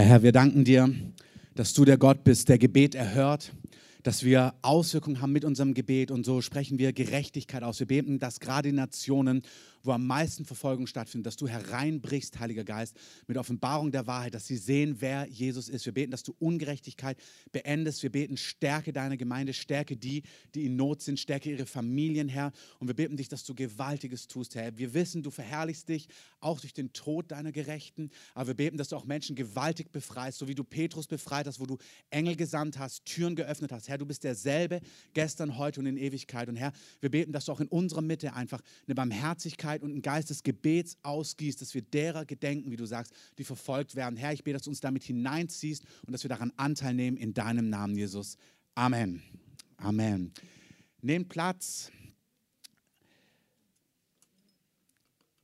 Ja, Herr, wir danken dir, dass du der Gott bist, der Gebet erhört, dass wir Auswirkungen haben mit unserem Gebet und so sprechen wir Gerechtigkeit aus. Wir beten, dass gerade Nationen wo am meisten Verfolgung stattfindet, dass du hereinbrichst, Heiliger Geist, mit Offenbarung der Wahrheit, dass sie sehen, wer Jesus ist. Wir beten, dass du Ungerechtigkeit beendest. Wir beten, stärke deine Gemeinde, stärke die, die in Not sind, stärke ihre Familien, Herr. Und wir beten dich, dass du Gewaltiges tust, Herr. Wir wissen, du verherrlichst dich auch durch den Tod deiner Gerechten, aber wir beten, dass du auch Menschen gewaltig befreist, so wie du Petrus befreit hast, wo du Engel gesandt hast, Türen geöffnet hast. Herr, du bist derselbe gestern, heute und in Ewigkeit. Und Herr, wir beten, dass du auch in unserer Mitte einfach eine Barmherzigkeit Dankbarkeit und einen Geist des Gebets ausgießt, dass wir derer gedenken, wie du sagst, die verfolgt werden. Herr, ich bete, dass du uns damit hineinziehst und dass wir daran Anteil nehmen in deinem Namen, Jesus. Amen. Amen. Nehmt Platz.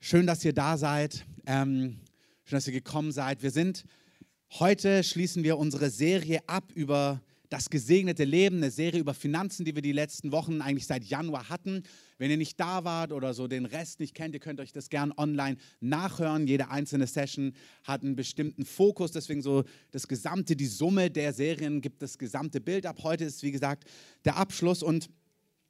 Schön, dass ihr da seid. Ähm, schön, dass ihr gekommen seid. Wir sind heute schließen wir unsere Serie ab über das gesegnete Leben, eine Serie über Finanzen, die wir die letzten Wochen eigentlich seit Januar hatten. Wenn ihr nicht da wart oder so den Rest nicht kennt, ihr könnt euch das gern online nachhören. Jede einzelne Session hat einen bestimmten Fokus, deswegen so das gesamte, die Summe der Serien gibt das gesamte Bild ab. Heute ist, wie gesagt, der Abschluss und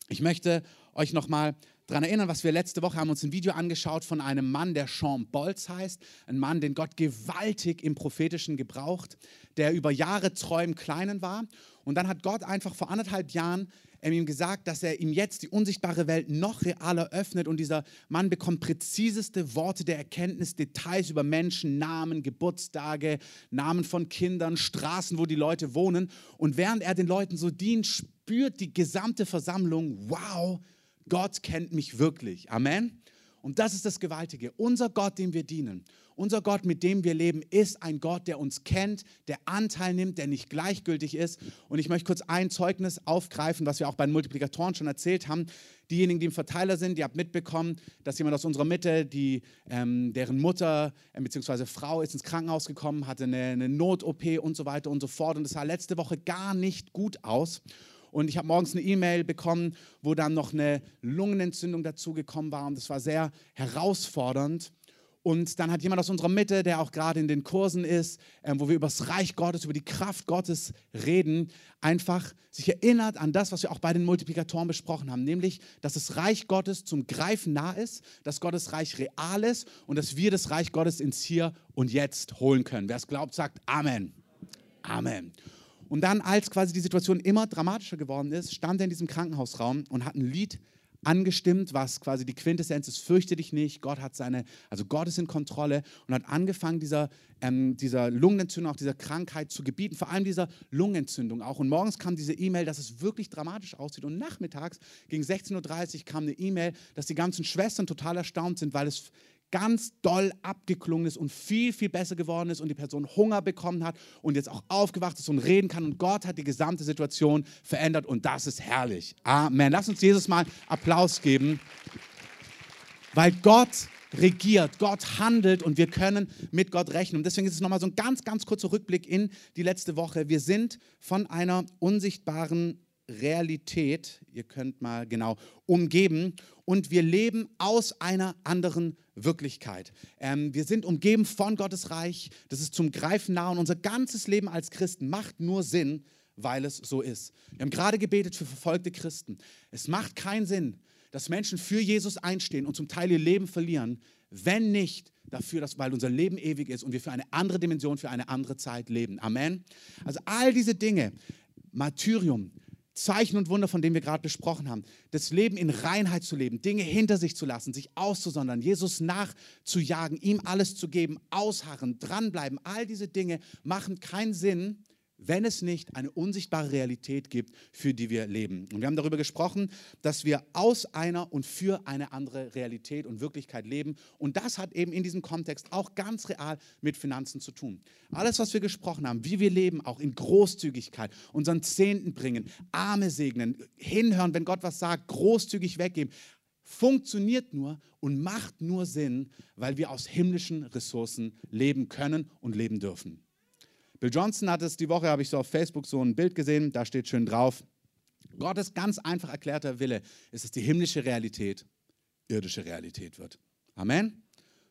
ich möchte euch nochmal daran erinnern, was wir letzte Woche haben uns ein Video angeschaut von einem Mann, der Sean Bolz heißt. Ein Mann, den Gott gewaltig im Prophetischen gebraucht, der über Jahre treu Kleinen war. Und dann hat Gott einfach vor anderthalb Jahren ihm gesagt, dass er ihm jetzt die unsichtbare Welt noch realer öffnet und dieser Mann bekommt präziseste Worte der Erkenntnis, Details über Menschen, Namen, Geburtstage, Namen von Kindern, Straßen, wo die Leute wohnen. Und während er den Leuten so dient, spürt die gesamte Versammlung, wow, Gott kennt mich wirklich. Amen. Und das ist das Gewaltige. Unser Gott, dem wir dienen, unser Gott, mit dem wir leben, ist ein Gott, der uns kennt, der Anteil nimmt, der nicht gleichgültig ist. Und ich möchte kurz ein Zeugnis aufgreifen, was wir auch bei den Multiplikatoren schon erzählt haben. Diejenigen, die im Verteiler sind, die habt mitbekommen, dass jemand aus unserer Mitte, die, ähm, deren Mutter äh, bzw. Frau ist ins Krankenhaus gekommen, hatte eine, eine Not-OP und so weiter und so fort. Und es sah letzte Woche gar nicht gut aus. Und ich habe morgens eine E-Mail bekommen, wo dann noch eine Lungenentzündung dazugekommen war. Und das war sehr herausfordernd. Und dann hat jemand aus unserer Mitte, der auch gerade in den Kursen ist, äh, wo wir über das Reich Gottes, über die Kraft Gottes reden, einfach sich erinnert an das, was wir auch bei den Multiplikatoren besprochen haben, nämlich, dass das Reich Gottes zum Greifen nah ist, dass Gottes Reich real ist und dass wir das Reich Gottes ins Hier und Jetzt holen können. Wer es glaubt, sagt Amen. Amen. Und dann, als quasi die Situation immer dramatischer geworden ist, stand er in diesem Krankenhausraum und hat ein Lied angestimmt, was quasi die Quintessenz ist, fürchte dich nicht, Gott hat seine, also Gott ist in Kontrolle und hat angefangen, dieser, ähm, dieser Lungenentzündung, auch dieser Krankheit zu gebieten, vor allem dieser Lungenentzündung auch. Und morgens kam diese E-Mail, dass es wirklich dramatisch aussieht und nachmittags gegen 16.30 Uhr kam eine E-Mail, dass die ganzen Schwestern total erstaunt sind, weil es ganz doll abgeklungen ist und viel, viel besser geworden ist und die Person Hunger bekommen hat und jetzt auch aufgewacht ist und reden kann und Gott hat die gesamte Situation verändert und das ist herrlich. Amen. Lass uns Jesus mal Applaus geben, weil Gott regiert, Gott handelt und wir können mit Gott rechnen. Und deswegen ist es nochmal so ein ganz, ganz kurzer Rückblick in die letzte Woche. Wir sind von einer unsichtbaren Realität, ihr könnt mal genau, umgeben und wir leben aus einer anderen Wirklichkeit. Ähm, wir sind umgeben von Gottes Reich, das ist zum Greifen nah und unser ganzes Leben als Christen macht nur Sinn, weil es so ist. Wir haben gerade gebetet für verfolgte Christen. Es macht keinen Sinn, dass Menschen für Jesus einstehen und zum Teil ihr Leben verlieren, wenn nicht dafür, dass, weil unser Leben ewig ist und wir für eine andere Dimension, für eine andere Zeit leben. Amen. Also all diese Dinge, Martyrium, Zeichen und Wunder, von denen wir gerade besprochen haben. Das Leben in Reinheit zu leben, Dinge hinter sich zu lassen, sich auszusondern, Jesus nachzujagen, ihm alles zu geben, ausharren, dranbleiben. All diese Dinge machen keinen Sinn, wenn es nicht eine unsichtbare Realität gibt, für die wir leben. Und wir haben darüber gesprochen, dass wir aus einer und für eine andere Realität und Wirklichkeit leben. Und das hat eben in diesem Kontext auch ganz real mit Finanzen zu tun. Alles, was wir gesprochen haben, wie wir leben, auch in Großzügigkeit, unseren Zehnten bringen, Arme segnen, hinhören, wenn Gott was sagt, großzügig weggeben, funktioniert nur und macht nur Sinn, weil wir aus himmlischen Ressourcen leben können und leben dürfen. Bill Johnson hat es die Woche, habe ich so auf Facebook so ein Bild gesehen, da steht schön drauf, Gottes ganz einfach erklärter Wille ist, dass die himmlische Realität irdische Realität wird. Amen.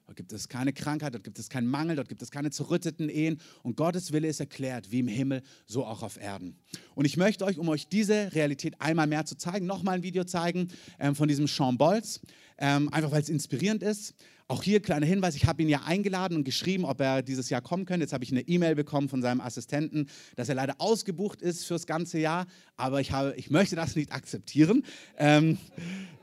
Dort gibt es keine Krankheit, dort gibt es keinen Mangel, dort gibt es keine zerrütteten Ehen. Und Gottes Wille ist erklärt, wie im Himmel, so auch auf Erden. Und ich möchte euch, um euch diese Realität einmal mehr zu zeigen, nochmal ein Video zeigen ähm, von diesem Sean Bolz, ähm, einfach weil es inspirierend ist. Auch hier kleiner Hinweis, ich habe ihn ja eingeladen und geschrieben, ob er dieses Jahr kommen könnte. Jetzt habe ich eine E-Mail bekommen von seinem Assistenten, dass er leider ausgebucht ist fürs ganze Jahr, aber ich, habe, ich möchte das nicht akzeptieren. Ähm,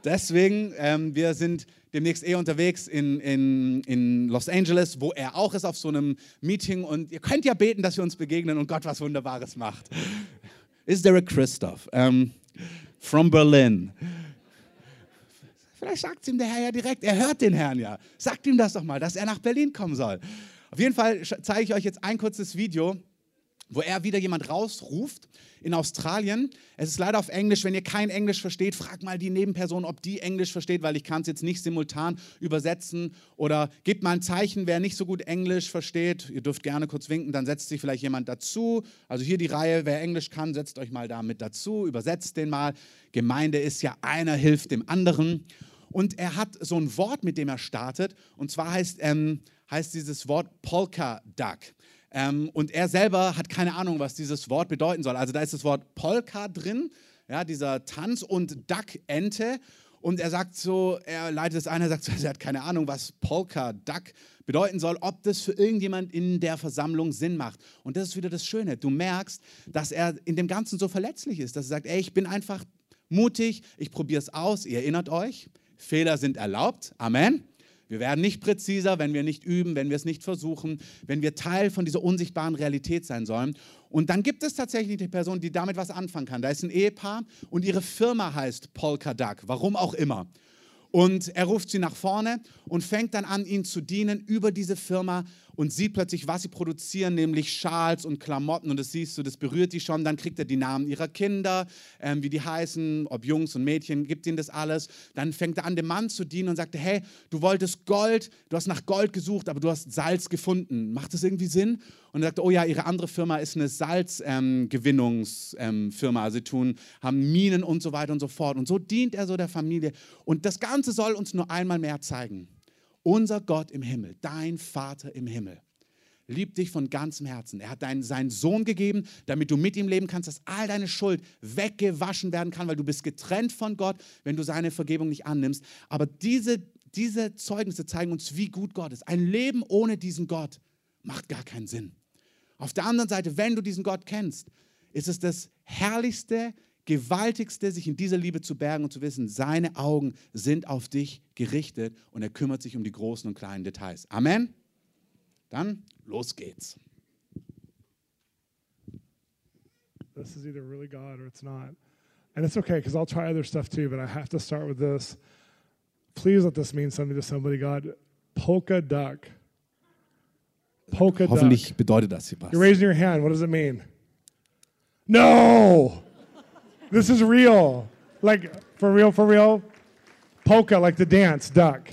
deswegen, ähm, wir sind demnächst eh unterwegs in, in, in Los Angeles, wo er auch ist auf so einem Meeting und ihr könnt ja beten, dass wir uns begegnen und Gott was Wunderbares macht. Is there a Christoph um, from Berlin? Vielleicht sagt es ihm der Herr ja direkt, er hört den Herrn ja. Sagt ihm das doch mal, dass er nach Berlin kommen soll. Auf jeden Fall zeige ich euch jetzt ein kurzes Video, wo er wieder jemand rausruft in Australien. Es ist leider auf Englisch. Wenn ihr kein Englisch versteht, fragt mal die Nebenperson, ob die Englisch versteht, weil ich kann es jetzt nicht simultan übersetzen. Oder gebt mal ein Zeichen, wer nicht so gut Englisch versteht. Ihr dürft gerne kurz winken, dann setzt sich vielleicht jemand dazu. Also hier die Reihe, wer Englisch kann, setzt euch mal da mit dazu, übersetzt den mal. Gemeinde ist ja, einer hilft dem anderen. Und er hat so ein Wort, mit dem er startet. Und zwar heißt, ähm, heißt dieses Wort Polka Duck. Ähm, und er selber hat keine Ahnung, was dieses Wort bedeuten soll. Also da ist das Wort Polka drin, ja, dieser Tanz und Duck Ente. Und er sagt so, er leitet es ein, er sagt so, er hat keine Ahnung, was Polka Duck bedeuten soll, ob das für irgendjemand in der Versammlung Sinn macht. Und das ist wieder das Schöne. Du merkst, dass er in dem Ganzen so verletzlich ist, dass er sagt, ey, ich bin einfach mutig, ich probiere es aus. Ihr erinnert euch, Fehler sind erlaubt. Amen. Wir werden nicht präziser, wenn wir nicht üben, wenn wir es nicht versuchen, wenn wir Teil von dieser unsichtbaren Realität sein sollen. Und dann gibt es tatsächlich die Person, die damit was anfangen kann. Da ist ein Ehepaar und ihre Firma heißt Polka Duck, warum auch immer. Und er ruft sie nach vorne und fängt dann an, ihnen zu dienen über diese Firma und sieht plötzlich, was sie produzieren, nämlich Schals und Klamotten. Und das siehst du, das berührt die schon. Dann kriegt er die Namen ihrer Kinder, ähm, wie die heißen, ob Jungs und Mädchen, gibt ihnen das alles. Dann fängt er an, dem Mann zu dienen und sagt, hey, du wolltest Gold, du hast nach Gold gesucht, aber du hast Salz gefunden. Macht das irgendwie Sinn? Und er sagt, oh ja, ihre andere Firma ist eine Salzgewinnungsfirma. Ähm, also sie tun, haben Minen und so weiter und so fort. Und so dient er so der Familie. Und das Ganze soll uns nur einmal mehr zeigen. Unser Gott im Himmel, dein Vater im Himmel, liebt dich von ganzem Herzen. Er hat deinen, seinen Sohn gegeben, damit du mit ihm leben kannst, dass all deine Schuld weggewaschen werden kann, weil du bist getrennt von Gott, wenn du seine Vergebung nicht annimmst. Aber diese, diese Zeugnisse zeigen uns, wie gut Gott ist. Ein Leben ohne diesen Gott macht gar keinen Sinn. Auf der anderen Seite, wenn du diesen Gott kennst, ist es das herrlichste, gewaltigste, sich in dieser Liebe zu bergen und zu wissen, seine Augen sind auf dich gerichtet und er kümmert sich um die großen und kleinen Details. Amen. Dann los geht's. This is either really God or it's not. And it's okay because I'll try other stuff too, but I have to start with this. Please let this mean something to somebody, God. Polka duck. Polka Hoffentlich duck. bedeutet das hier was. You're raising your hand. What does it mean? No! This is real. Like, for real, for real? Polka, like the dance, duck.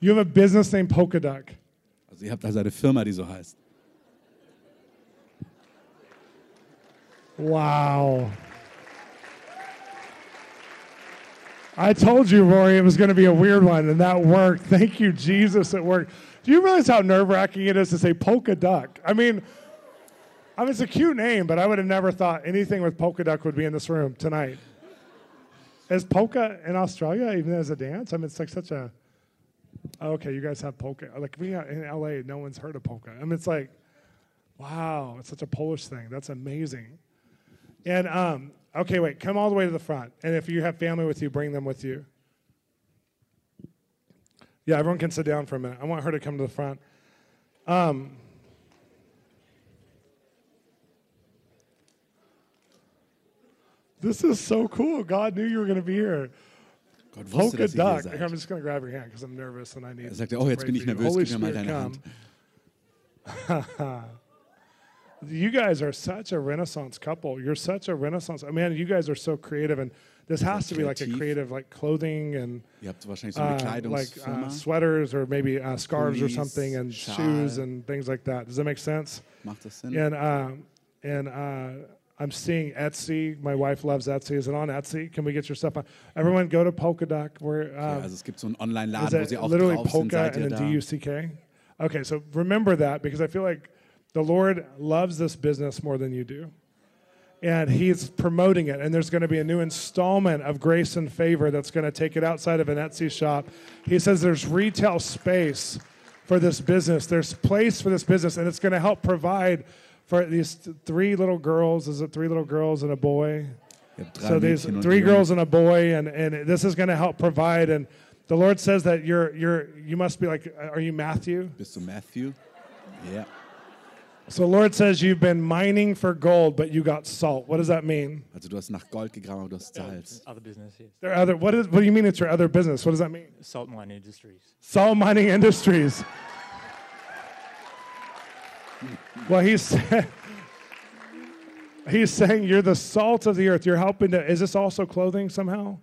You have a business named Polka Duck. Also ihr habt also eine Firma, die so heißt. Wow. I told you, Rory, it was going to be a weird one, and that worked. Thank you, Jesus, it worked. Do you realize how nerve wracking it is to say polka duck? I mean, I mean, it's a cute name, but I would have never thought anything with polka duck would be in this room tonight. Is polka in Australia even as a dance? I mean, it's like such a. oh, okay, you guys have polka. Like we in LA, no one's heard of polka. I mean, it's like, wow, it's such a Polish thing. That's amazing. And um, okay, wait, come all the way to the front. And if you have family with you, bring them with you. Yeah, everyone can sit down for a minute. I want her to come to the front. Um, this is so cool. God knew you were going to be here. Gott wusste, Polka dass ihr hier duck. Here, I'm just going to grab your hand because I'm nervous and I need. Er sagte, oh, jetzt to bin ich for you. nervös, Holy gib mir mal Spirit, deine. Hand. You guys are such a renaissance couple. You're such a renaissance. I mean, you guys are so creative, and this has to be like a kreativ. creative, like clothing and Ihr habt wahrscheinlich so eine uh, like uh, sweaters or maybe uh, scarves or Pullis, something, and Schal. shoes and things like that. Does that make sense? Macht das Sinn? And um, and uh, I'm seeing Etsy. My wife loves Etsy. Is it on Etsy? Can we get your stuff on? Everyone go to Polkadot. We're, Ja, um, also es gibt so einen Online-Laden, wo sie auch literally drauf sind. Polka ihr and then? D-U-C-K? Okay, so remember that because I feel like the Lord loves this business more than you do. And he's promoting it. And there's going to be a new installment of grace and favor that's going to take it outside of an Etsy shop. He says there's retail space for this business, there's place for this business, and it's going to help provide for these th- three little girls. Is it three little girls and a boy? Ihr habt drei So these three girls and a boy, and, and this is going to help provide. And the Lord says that you're you're you must be like, are you Matthew? Bist du Matthew? yeah. So the Lord says you've been mining for gold, but you got salt. What does that mean? Also du hast nach Gold gegraben, aber du hast Salz. Other business, yes. There are other. What is? What do you mean? It's your other business? What does that mean? Salt mining industries. Salt mining industries. Well, he's he's saying you're the salt of the earth. You're helping to. Is this also clothing somehow?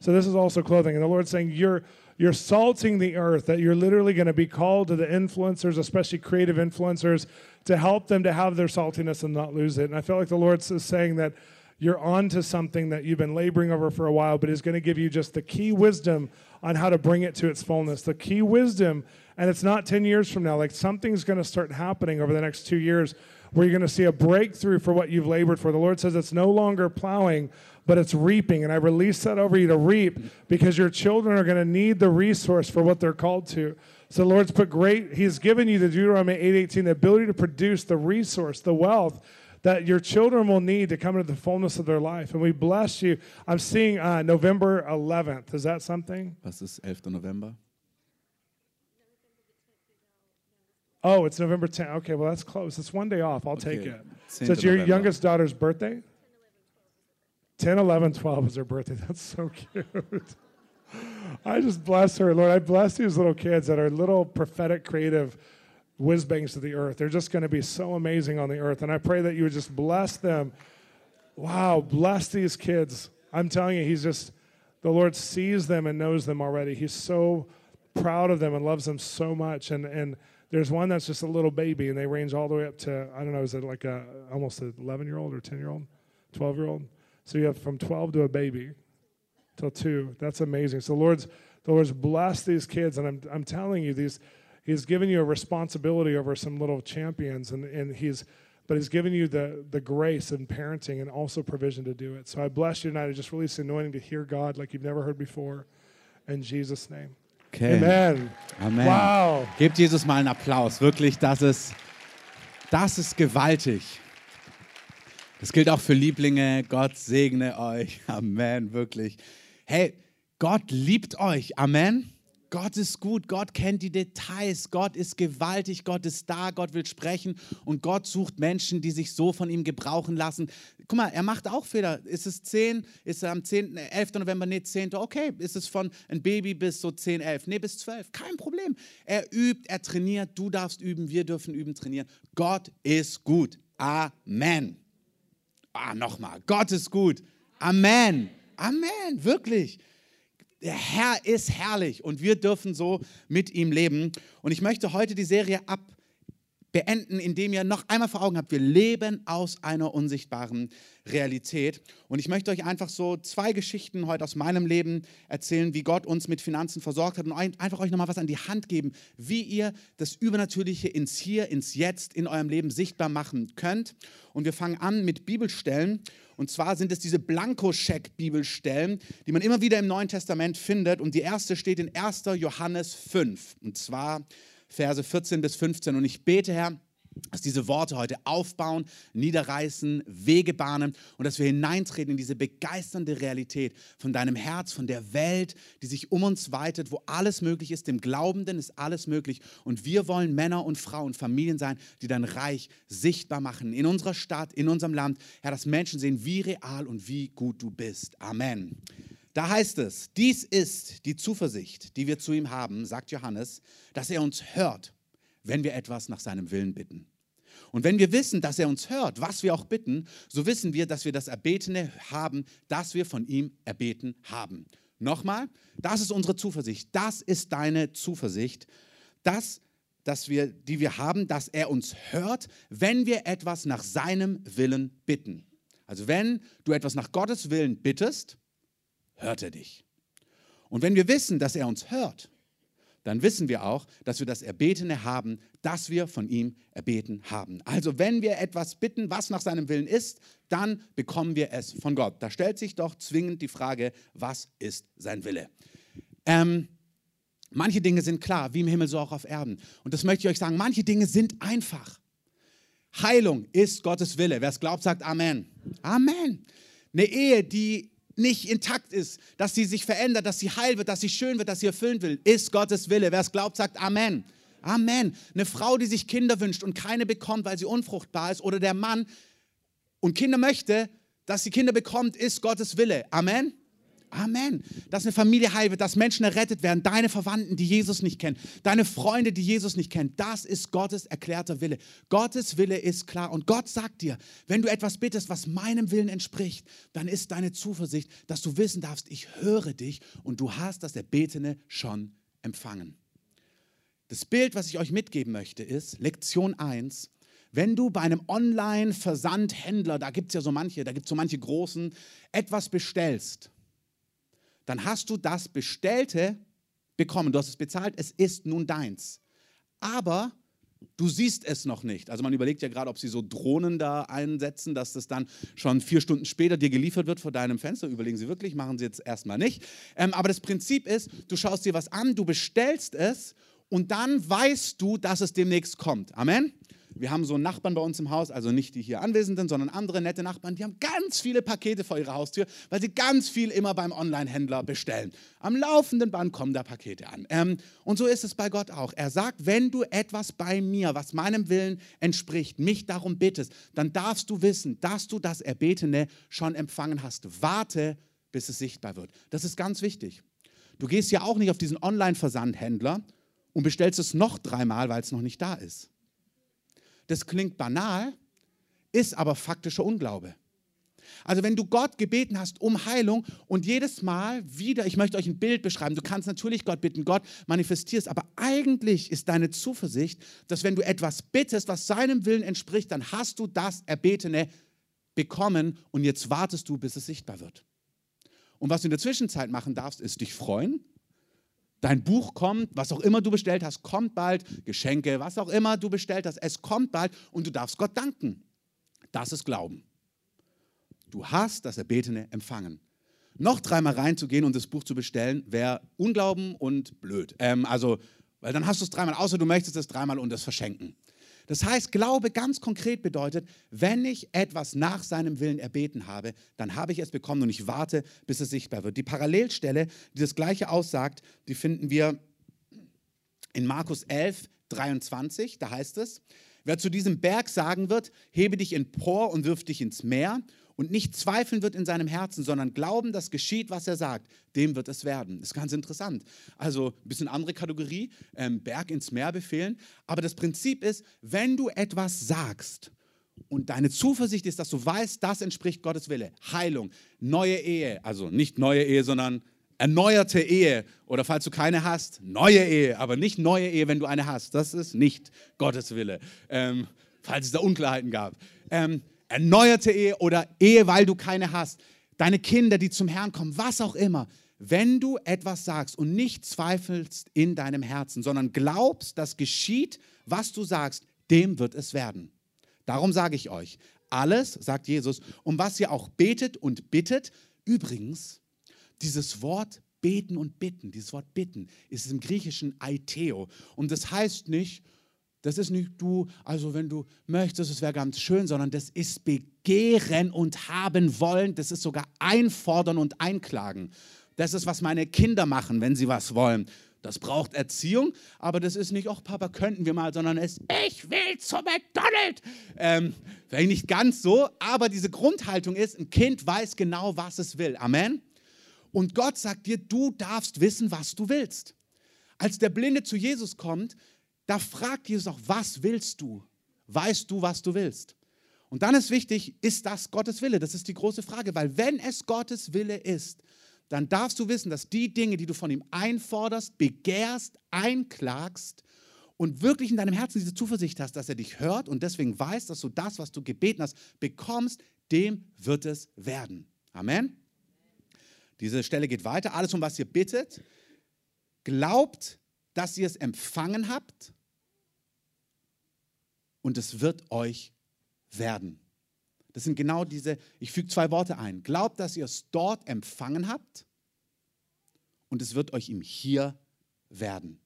So this is also clothing, and the Lord's saying you're you're salting the earth. That you're literally going to be called to the influencers, especially creative influencers, to help them to have their saltiness and not lose it. And I feel like the Lord is saying that you're onto something that you've been laboring over for a while, but is going to give you just the key wisdom on how to bring it to its fullness. The key wisdom, and it's not 10 years from now, like something's going to start happening over the next two years where you're going to see a breakthrough for what you've labored for. The Lord says it's no longer plowing, but it's reaping. And I release that over you to reap because your children are going to need the resource for what they're called to. So the Lord's put great, He's given you the Deuteronomy 8:18, the ability to produce the resource, the wealth that your children will need to come into the fullness of their life. And we bless you. I'm seeing uh, November 11th. Is that something? Was ist 11. November? Oh, it's November 10th. Okay, well, that's close. It's one day off. I'll take it. 10th So it's your November. youngest daughter's birthday? 10, 11, 12 is her birthday. That's so cute. I just bless her, Lord. I bless these little kids that are little prophetic, creative whiz bangs to the earth. They're just going to be so amazing on the earth. And I pray that you would just bless them. Wow, bless these kids. I'm telling you, He's just, the Lord sees them and knows them already. He's so proud of them and loves them so much. And, and there's one that's just a little baby, and they range all the way up to, I don't know, is it like a almost an 11 year old or 10 year old, 12 year old? So you have from 12 to a baby till two. That's amazing. So the Lord's the Lord's blessed these kids, and I'm I'm telling you, these He's given you a responsibility over some little champions, and, and He's but He's given you the the grace and parenting and also provision to do it. So I bless you tonight. I just release the anointing to hear God like you've never heard before. In Jesus' name. Okay. Amen. Amen. Wow. Gebt Jesus mal einen Applaus. Wirklich, das ist, das ist gewaltig. Das gilt auch für Lieblinge. Gott segne euch. Amen, wirklich. Hey, Gott liebt euch. Amen. Gott ist gut, Gott kennt die Details, Gott ist gewaltig, Gott ist da, Gott will sprechen und Gott sucht Menschen, die sich so von ihm gebrauchen lassen. Guck mal, er macht auch Fehler. Ist es 10, ist er am 10., 11. November, nee, 10. Okay, ist es von ein Baby bis so 10, 11, nee, bis 12, kein Problem. Er übt, er trainiert, du darfst üben, wir dürfen üben, trainieren. Gott ist gut. Amen. Ah, nochmal, Gott ist gut. Amen. Amen, wirklich. Der Herr ist herrlich und wir dürfen so mit ihm leben. Und ich möchte heute die Serie ab beenden, indem ihr noch einmal vor Augen habt, wir leben aus einer unsichtbaren Realität. Und ich möchte euch einfach so zwei Geschichten heute aus meinem Leben erzählen, wie Gott uns mit Finanzen versorgt hat und ein- einfach euch nochmal was an die Hand geben, wie ihr das Übernatürliche ins Hier, ins Jetzt, in eurem Leben sichtbar machen könnt. Und wir fangen an mit Bibelstellen. Und zwar sind es diese Blankoscheck-Bibelstellen, die man immer wieder im Neuen Testament findet. Und die erste steht in 1. Johannes 5. Und zwar Verse 14 bis 15. Und ich bete, Herr, dass diese Worte heute aufbauen, niederreißen, Wege bahnen und dass wir hineintreten in diese begeisternde Realität von deinem Herz, von der Welt, die sich um uns weitet, wo alles möglich ist. Dem Glaubenden ist alles möglich. Und wir wollen Männer und Frauen, Familien sein, die dein Reich sichtbar machen in unserer Stadt, in unserem Land. Herr, dass Menschen sehen, wie real und wie gut du bist. Amen. Da heißt es, dies ist die Zuversicht, die wir zu ihm haben, sagt Johannes, dass er uns hört, wenn wir etwas nach seinem Willen bitten. Und wenn wir wissen, dass er uns hört, was wir auch bitten, so wissen wir, dass wir das Erbetene haben, das wir von ihm erbeten haben. Nochmal, das ist unsere Zuversicht, das ist deine Zuversicht, das, dass wir, die wir haben, dass er uns hört, wenn wir etwas nach seinem Willen bitten. Also wenn du etwas nach Gottes Willen bittest, hört er dich. Und wenn wir wissen, dass er uns hört, dann wissen wir auch, dass wir das Erbetene haben, das wir von ihm erbeten haben. Also wenn wir etwas bitten, was nach seinem Willen ist, dann bekommen wir es von Gott. Da stellt sich doch zwingend die Frage, was ist sein Wille? Ähm, manche Dinge sind klar, wie im Himmel so auch auf Erden. Und das möchte ich euch sagen, manche Dinge sind einfach. Heilung ist Gottes Wille. Wer es glaubt, sagt Amen. Amen. Eine Ehe, die nicht intakt ist, dass sie sich verändert, dass sie heil wird, dass sie schön wird, dass sie erfüllen will, ist Gottes Wille. Wer es glaubt, sagt Amen. Amen. Eine Frau, die sich Kinder wünscht und keine bekommt, weil sie unfruchtbar ist, oder der Mann und Kinder möchte, dass sie Kinder bekommt, ist Gottes Wille. Amen. Amen. Dass eine Familie heil wird, dass Menschen errettet werden, deine Verwandten, die Jesus nicht kennen, deine Freunde, die Jesus nicht kennen. Das ist Gottes erklärter Wille. Gottes Wille ist klar. Und Gott sagt dir, wenn du etwas bittest, was meinem Willen entspricht, dann ist deine Zuversicht, dass du wissen darfst, ich höre dich und du hast das Erbetene schon empfangen. Das Bild, was ich euch mitgeben möchte, ist Lektion 1. Wenn du bei einem Online-Versandhändler, da gibt es ja so manche, da gibt es so manche großen, etwas bestellst, dann hast du das Bestellte bekommen. Du hast es bezahlt, es ist nun deins. Aber du siehst es noch nicht. Also man überlegt ja gerade, ob sie so Drohnen da einsetzen, dass das dann schon vier Stunden später dir geliefert wird vor deinem Fenster. Überlegen sie wirklich, machen sie jetzt erstmal nicht. Ähm, aber das Prinzip ist, du schaust dir was an, du bestellst es und dann weißt du, dass es demnächst kommt. Amen. Wir haben so Nachbarn bei uns im Haus, also nicht die hier Anwesenden, sondern andere nette Nachbarn, die haben ganz viele Pakete vor ihrer Haustür, weil sie ganz viel immer beim Online-Händler bestellen. Am laufenden Band kommen da Pakete an. Ähm, und so ist es bei Gott auch. Er sagt, wenn du etwas bei mir, was meinem Willen entspricht, mich darum bittest, dann darfst du wissen, dass du das Erbetene schon empfangen hast. Warte, bis es sichtbar wird. Das ist ganz wichtig. Du gehst ja auch nicht auf diesen Online-Versandhändler und bestellst es noch dreimal, weil es noch nicht da ist. Das klingt banal, ist aber faktischer Unglaube. Also wenn du Gott gebeten hast um Heilung und jedes Mal wieder, ich möchte euch ein Bild beschreiben, du kannst natürlich Gott bitten, Gott manifestierst, aber eigentlich ist deine Zuversicht, dass wenn du etwas bittest, was seinem Willen entspricht, dann hast du das Erbetene bekommen und jetzt wartest du, bis es sichtbar wird. Und was du in der Zwischenzeit machen darfst, ist dich freuen Dein Buch kommt, was auch immer du bestellt hast, kommt bald. Geschenke, was auch immer du bestellt hast, es kommt bald und du darfst Gott danken. Das ist Glauben. Du hast das Erbetene empfangen. Noch dreimal reinzugehen und das Buch zu bestellen, wäre Unglauben und blöd. Ähm, also, weil dann hast du es dreimal, außer du möchtest es dreimal und es verschenken. Das heißt, Glaube ganz konkret bedeutet, wenn ich etwas nach seinem Willen erbeten habe, dann habe ich es bekommen und ich warte, bis es sichtbar wird. Die Parallelstelle, die das gleiche aussagt, die finden wir in Markus 11, 23. Da heißt es, wer zu diesem Berg sagen wird, hebe dich empor und wirf dich ins Meer und nicht zweifeln wird in seinem Herzen, sondern glauben, dass geschieht, was er sagt, dem wird es werden. Ist ganz interessant. Also ein bisschen andere Kategorie, ähm, Berg ins Meer befehlen. Aber das Prinzip ist, wenn du etwas sagst und deine Zuversicht ist, dass du weißt, das entspricht Gottes Wille, Heilung, neue Ehe, also nicht neue Ehe, sondern erneuerte Ehe oder falls du keine hast, neue Ehe, aber nicht neue Ehe, wenn du eine hast. Das ist nicht Gottes Wille, ähm, falls es da Unklarheiten gab. Ähm, erneuerte Ehe oder Ehe, weil du keine hast, deine Kinder, die zum Herrn kommen, was auch immer. Wenn du etwas sagst und nicht zweifelst in deinem Herzen, sondern glaubst, dass geschieht, was du sagst, dem wird es werden. Darum sage ich euch, alles, sagt Jesus, um was ihr auch betet und bittet, übrigens, dieses Wort beten und bitten, dieses Wort bitten, ist im Griechischen Aiteo. Und das heißt nicht, das ist nicht du, also wenn du möchtest, es wäre ganz schön, sondern das ist begehren und haben wollen. Das ist sogar einfordern und einklagen. Das ist, was meine Kinder machen, wenn sie was wollen. Das braucht Erziehung, aber das ist nicht, ach Papa, könnten wir mal, sondern es ist, ich will zu McDonald's. Ähm, vielleicht nicht ganz so, aber diese Grundhaltung ist, ein Kind weiß genau, was es will. Amen. Und Gott sagt dir, du darfst wissen, was du willst. Als der Blinde zu Jesus kommt, da fragt Jesus auch, was willst du? Weißt du, was du willst? Und dann ist wichtig, ist das Gottes Wille? Das ist die große Frage, weil wenn es Gottes Wille ist, dann darfst du wissen, dass die Dinge, die du von ihm einforderst, begehrst, einklagst und wirklich in deinem Herzen diese Zuversicht hast, dass er dich hört und deswegen weißt, dass du das, was du gebeten hast, bekommst, dem wird es werden. Amen. Diese Stelle geht weiter. Alles, um was ihr bittet, glaubt, dass ihr es empfangen habt und es wird euch werden. Das sind genau diese, ich füge zwei Worte ein. Glaubt, dass ihr es dort empfangen habt und es wird euch im Hier werden.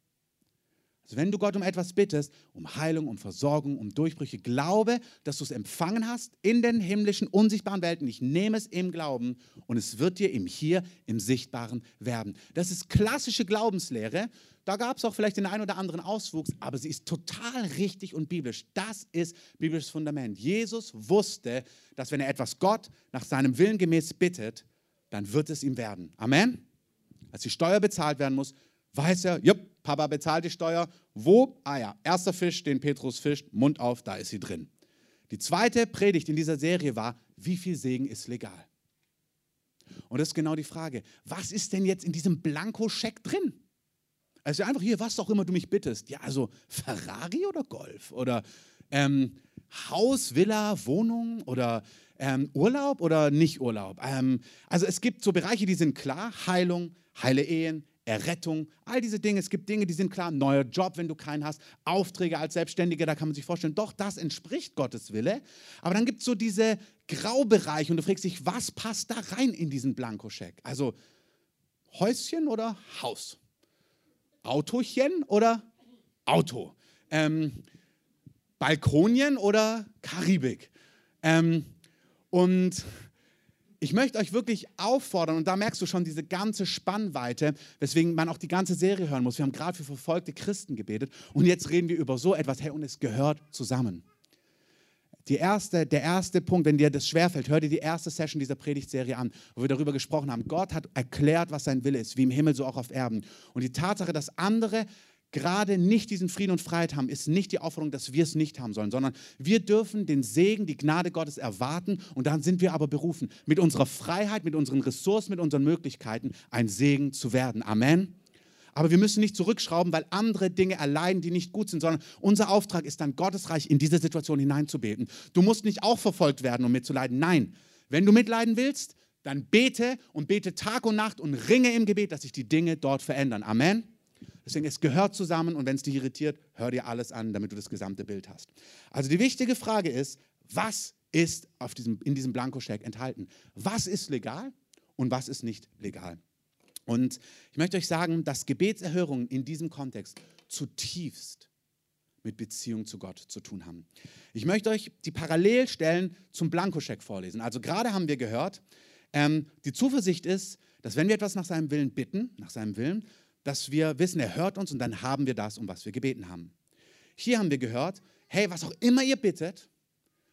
Also wenn du Gott um etwas bittest, um Heilung, um Versorgung, um Durchbrüche, glaube, dass du es empfangen hast in den himmlischen, unsichtbaren Welten. Ich nehme es im Glauben und es wird dir im Hier, im Sichtbaren werden. Das ist klassische Glaubenslehre. Da gab es auch vielleicht den einen oder anderen Auswuchs, aber sie ist total richtig und biblisch. Das ist biblisches Fundament. Jesus wusste, dass wenn er etwas Gott nach seinem Willen gemäß bittet, dann wird es ihm werden. Amen. Als die Steuer bezahlt werden muss, weiß er, jupp, Papa bezahlt die Steuer. Wo? Ah ja, erster Fisch, den Petrus fischt, Mund auf, da ist sie drin. Die zweite Predigt in dieser Serie war, wie viel Segen ist legal? Und das ist genau die Frage, was ist denn jetzt in diesem Blankoscheck drin? Also einfach hier, was auch immer du mich bittest. Ja, also Ferrari oder Golf oder ähm, Haus, Villa, Wohnung oder ähm, Urlaub oder nicht Urlaub. Ähm, also es gibt so Bereiche, die sind klar, Heilung, heile Ehen, Errettung, all diese Dinge. Es gibt Dinge, die sind klar. Neuer Job, wenn du keinen hast. Aufträge als Selbstständiger, da kann man sich vorstellen, doch, das entspricht Gottes Wille. Aber dann gibt es so diese Graubereiche und du fragst dich, was passt da rein in diesen Blankoscheck? Also Häuschen oder Haus? Autochen oder Auto? Ähm, Balkonien oder Karibik? Ähm, und ich möchte euch wirklich auffordern, und da merkst du schon diese ganze Spannweite, weswegen man auch die ganze Serie hören muss. Wir haben gerade für verfolgte Christen gebetet und jetzt reden wir über so etwas, hey, und es gehört zusammen. Die erste, der erste Punkt, wenn dir das schwerfällt, hör dir die erste Session dieser Predigtserie an, wo wir darüber gesprochen haben. Gott hat erklärt, was sein Wille ist, wie im Himmel, so auch auf Erden. Und die Tatsache, dass andere gerade nicht diesen Frieden und Freiheit haben, ist nicht die Aufforderung, dass wir es nicht haben sollen, sondern wir dürfen den Segen, die Gnade Gottes erwarten und dann sind wir aber berufen, mit unserer Freiheit, mit unseren Ressourcen, mit unseren Möglichkeiten ein Segen zu werden. Amen. Aber wir müssen nicht zurückschrauben, weil andere Dinge erleiden, die nicht gut sind, sondern unser Auftrag ist dann, Gottes Reich in diese Situation hineinzubeten. Du musst nicht auch verfolgt werden, um mitzuleiden. Nein, wenn du mitleiden willst, dann bete und bete Tag und Nacht und ringe im Gebet, dass sich die Dinge dort verändern. Amen. Deswegen, es gehört zusammen und wenn es dich irritiert, hör dir alles an, damit du das gesamte Bild hast. Also die wichtige Frage ist, was ist auf diesem, in diesem Blankoscheck enthalten? Was ist legal und was ist nicht legal? Und ich möchte euch sagen, dass Gebetserhörungen in diesem Kontext zutiefst mit Beziehung zu Gott zu tun haben. Ich möchte euch die Parallelstellen zum Blankoscheck vorlesen. Also gerade haben wir gehört, ähm, die Zuversicht ist, dass wenn wir etwas nach seinem Willen bitten, nach seinem Willen, dass wir wissen, er hört uns und dann haben wir das, um was wir gebeten haben. Hier haben wir gehört, hey, was auch immer ihr bittet,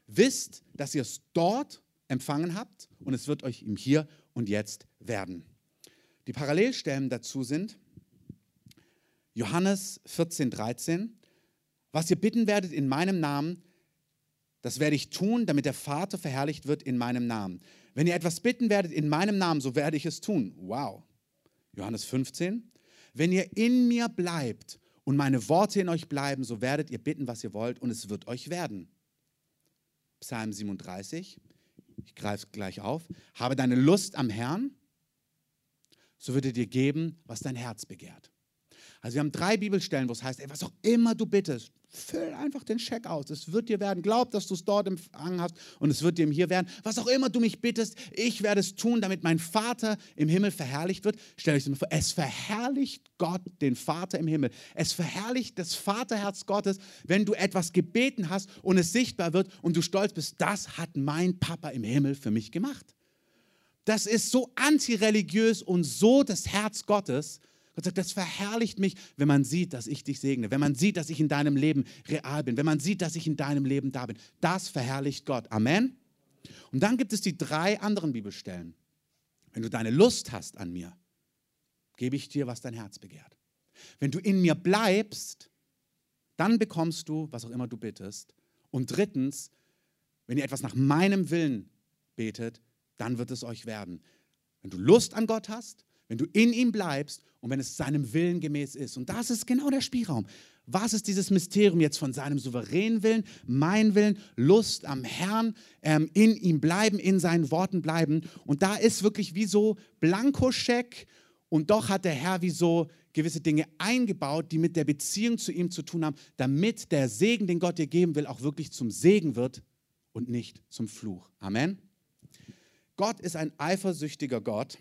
wisst, dass ihr es dort empfangen habt und es wird euch im Hier und Jetzt werden. Die Parallelstellen dazu sind Johannes 14, 13. Was ihr bitten werdet in meinem Namen, das werde ich tun, damit der Vater verherrlicht wird in meinem Namen. Wenn ihr etwas bitten werdet in meinem Namen, so werde ich es tun. Wow. Johannes 15. Wenn ihr in mir bleibt und meine Worte in euch bleiben, so werdet ihr bitten, was ihr wollt, und es wird euch werden. Psalm 37, ich greife es gleich auf. Habe deine Lust am Herrn, so wird er dir geben, was dein Herz begehrt. Also wir haben drei Bibelstellen, wo es heißt, ey, was auch immer du bittest, Füll einfach den Scheck aus. Es wird dir werden. Glaub, dass du es dort empfangen hast und es wird dir hier werden. Was auch immer du mich bittest, ich werde es tun, damit mein Vater im Himmel verherrlicht wird. Stell euch das mal vor, es verherrlicht Gott den Vater im Himmel. Es verherrlicht das Vaterherz Gottes, wenn du etwas gebeten hast und es sichtbar wird und du stolz bist, das hat mein Papa im Himmel für mich gemacht. Das ist so antireligiös und so das Herz Gottes, Gott sagt, das verherrlicht mich, wenn man sieht, dass ich dich segne, wenn man sieht, dass ich in deinem Leben real bin, wenn man sieht, dass ich in deinem Leben da bin. Das verherrlicht Gott. Amen. Und dann gibt es die drei anderen Bibelstellen. Wenn du deine Lust hast an mir, gebe ich dir, was dein Herz begehrt. Wenn du in mir bleibst, dann bekommst du, was auch immer du bittest. Und drittens, wenn ihr etwas nach meinem Willen betet, dann wird es euch werden. Wenn du Lust an Gott hast, wenn du in ihm bleibst und wenn es seinem Willen gemäß ist. Und das ist genau der Spielraum. Was ist dieses Mysterium jetzt von seinem souveränen Willen, mein Willen, Lust am Herrn, ähm, in ihm bleiben, in seinen Worten bleiben? Und da ist wirklich wie so Blankoscheck und doch hat der Herr wie so gewisse Dinge eingebaut, die mit der Beziehung zu ihm zu tun haben, damit der Segen, den Gott dir geben will, auch wirklich zum Segen wird und nicht zum Fluch. Amen. Gott ist ein eifersüchtiger Gott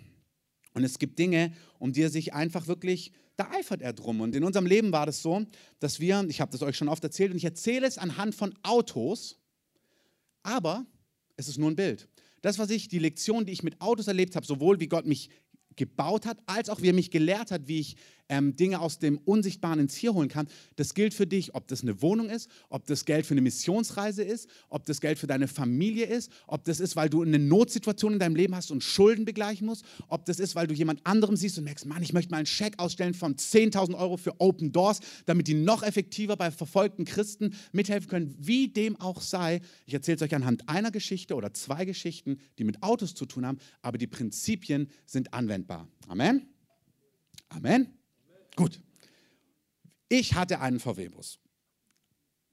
und es gibt Dinge, um die er sich einfach wirklich da eifert er drum. Und in unserem Leben war das so, dass wir, ich habe das euch schon oft erzählt und ich erzähle es anhand von Autos, aber es ist nur ein Bild. Das, was ich, die Lektion, die ich mit Autos erlebt habe, sowohl wie Gott mich gebaut hat, als auch wie er mich gelehrt hat, wie ich ähm, Dinge aus dem Unsichtbaren ins Hier holen kann. Das gilt für dich, ob das eine Wohnung ist, ob das Geld für eine Missionsreise ist, ob das Geld für deine Familie ist, ob das ist, weil du eine Notsituation in deinem Leben hast und Schulden begleichen musst, ob das ist, weil du jemand anderem siehst und merkst, Mann, ich möchte mal einen Scheck ausstellen von 10.000 Euro für Open Doors, damit die noch effektiver bei verfolgten Christen mithelfen können, wie dem auch sei. Ich erzähle es euch anhand einer Geschichte oder zwei Geschichten, die mit Autos zu tun haben, aber die Prinzipien sind anwendbar. Amen. Amen. Gut. Ich hatte einen VW-Bus.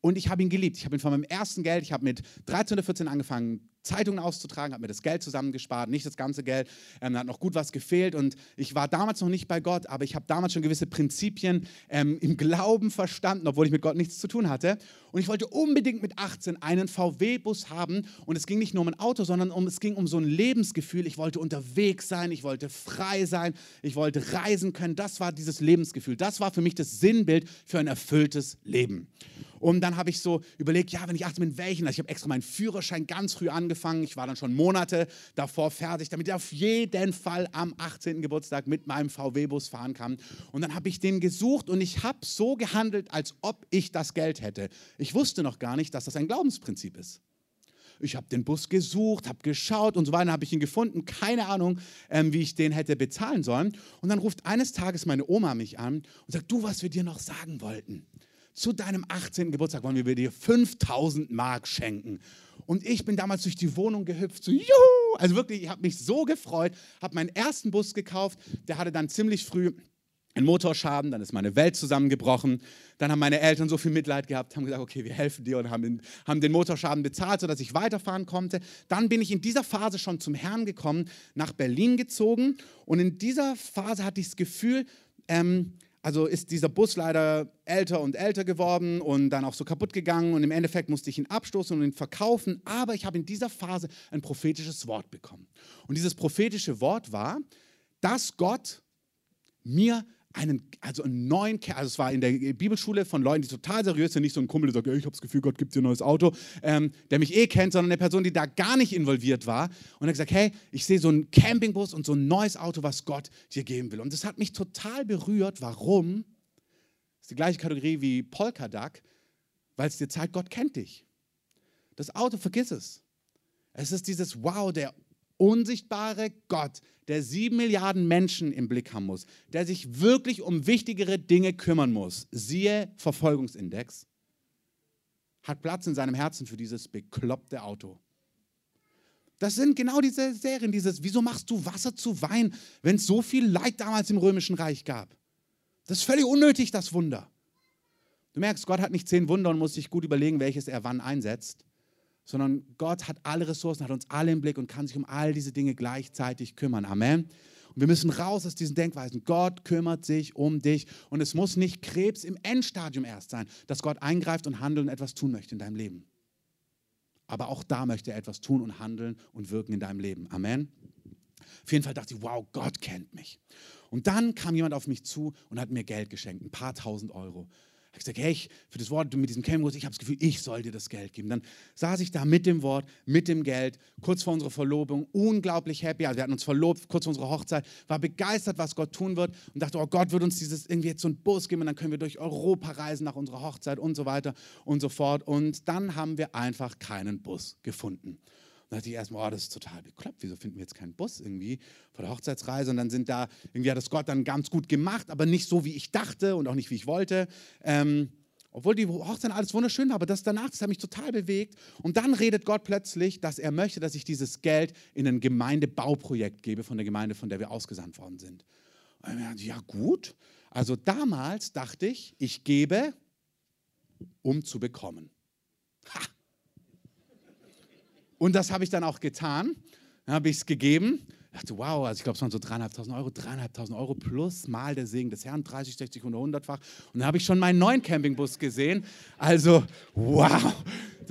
Und ich habe ihn geliebt. Ich habe ihn von meinem ersten Geld, ich habe mit 13 oder 14 angefangen, Zeitungen auszutragen, habe mir das Geld zusammengespart, nicht das ganze Geld, ähm, hat noch gut was gefehlt und ich war damals noch nicht bei Gott, aber ich habe damals schon gewisse Prinzipien ähm, im Glauben verstanden, obwohl ich mit Gott nichts zu tun hatte. Und ich wollte unbedingt mit 18 einen VW-Bus haben und es ging nicht nur um ein Auto, sondern um, es ging um so ein Lebensgefühl. Ich wollte unterwegs sein, ich wollte frei sein, ich wollte reisen können. Das war dieses Lebensgefühl. Das war für mich das Sinnbild für ein erfülltes Leben. Und dann habe ich so überlegt, ja, wenn ich 18 bin, welchen? Also ich habe extra meinen Führerschein ganz früh angefangen. Ich war dann schon Monate davor fertig, damit ich auf jeden Fall am 18. Geburtstag mit meinem VW-Bus fahren kann. Und dann habe ich den gesucht und ich habe so gehandelt, als ob ich das Geld hätte. Ich wusste noch gar nicht, dass das ein Glaubensprinzip ist. Ich habe den Bus gesucht, habe geschaut und so weiter, habe ich ihn gefunden. Keine Ahnung, ähm, wie ich den hätte bezahlen sollen. Und dann ruft eines Tages meine Oma mich an und sagt, du, was wir dir noch sagen wollten zu deinem 18. Geburtstag wollen wir dir 5000 Mark schenken. Und ich bin damals durch die Wohnung gehüpft, so juhu! Also wirklich, ich habe mich so gefreut, habe meinen ersten Bus gekauft, der hatte dann ziemlich früh einen Motorschaden, dann ist meine Welt zusammengebrochen. Dann haben meine Eltern so viel Mitleid gehabt, haben gesagt, okay, wir helfen dir und haben den, haben den Motorschaden bezahlt, sodass ich weiterfahren konnte. Dann bin ich in dieser Phase schon zum Herrn gekommen, nach Berlin gezogen und in dieser Phase hatte ich das Gefühl, ähm, also ist dieser Bus leider älter und älter geworden und dann auch so kaputt gegangen und im Endeffekt musste ich ihn abstoßen und ihn verkaufen. Aber ich habe in dieser Phase ein prophetisches Wort bekommen. Und dieses prophetische Wort war, dass Gott mir einen, also einen neuen, also es war in der Bibelschule von Leuten, die total seriös sind, nicht so ein Kumpel, der sagt, ich habe das Gefühl, Gott gibt dir ein neues Auto, ähm, der mich eh kennt, sondern eine Person, die da gar nicht involviert war und hat gesagt, hey, ich sehe so einen Campingbus und so ein neues Auto, was Gott dir geben will. Und das hat mich total berührt. Warum? Das ist die gleiche Kategorie wie Polka Duck, weil es dir zeigt, Gott kennt dich. Das Auto, vergiss es. Es ist dieses Wow, der unsichtbare Gott, der sieben Milliarden Menschen im Blick haben muss, der sich wirklich um wichtigere Dinge kümmern muss, siehe Verfolgungsindex, hat Platz in seinem Herzen für dieses bekloppte Auto. Das sind genau diese Serien, dieses, wieso machst du Wasser zu Wein, wenn es so viel Leid damals im Römischen Reich gab? Das ist völlig unnötig, das Wunder. Du merkst, Gott hat nicht zehn Wunder und muss sich gut überlegen, welches er wann einsetzt sondern Gott hat alle Ressourcen, hat uns alle im Blick und kann sich um all diese Dinge gleichzeitig kümmern. Amen. Und wir müssen raus aus diesen Denkweisen. Gott kümmert sich um dich. Und es muss nicht Krebs im Endstadium erst sein, dass Gott eingreift und handelt und etwas tun möchte in deinem Leben. Aber auch da möchte er etwas tun und handeln und wirken in deinem Leben. Amen. Auf jeden Fall dachte ich, wow, Gott kennt mich. Und dann kam jemand auf mich zu und hat mir Geld geschenkt, ein paar tausend Euro habe ich gesagt, hey, ich, für das Wort mit diesem Campingkurs, ich habe das Gefühl, ich soll dir das Geld geben. Dann saß ich da mit dem Wort, mit dem Geld, kurz vor unserer Verlobung, unglaublich happy. Also wir hatten uns verlobt, kurz vor unserer Hochzeit, war begeistert, was Gott tun wird und dachte, oh Gott wird uns dieses irgendwie jetzt so einen Bus geben und dann können wir durch Europa reisen nach unserer Hochzeit und so weiter und so fort. Und dann haben wir einfach keinen Bus gefunden. Dann dachte ich erstmal, oh, das ist total bekloppt. Wieso finden wir jetzt keinen Bus irgendwie vor der Hochzeitsreise? Und dann sind da, irgendwie hat das Gott dann ganz gut gemacht, aber nicht so, wie ich dachte und auch nicht, wie ich wollte. Ähm, obwohl die Hochzeit alles wunderschön war, aber das danach, das hat mich total bewegt. Und dann redet Gott plötzlich, dass er möchte, dass ich dieses Geld in ein Gemeindebauprojekt gebe von der Gemeinde, von der wir ausgesandt worden sind. Und ich dachte, ja gut. Also damals dachte ich, ich gebe um zu bekommen. Ha! Und das habe ich dann auch getan. Dann habe ich es gegeben. Ich dachte, wow, also ich glaube, es waren so dreieinhalbtausend Euro, dreieinhalbtausend Euro plus mal der Segen des Herrn, 30, 60, 100, 100-fach. Und dann habe ich schon meinen neuen Campingbus gesehen. Also, wow,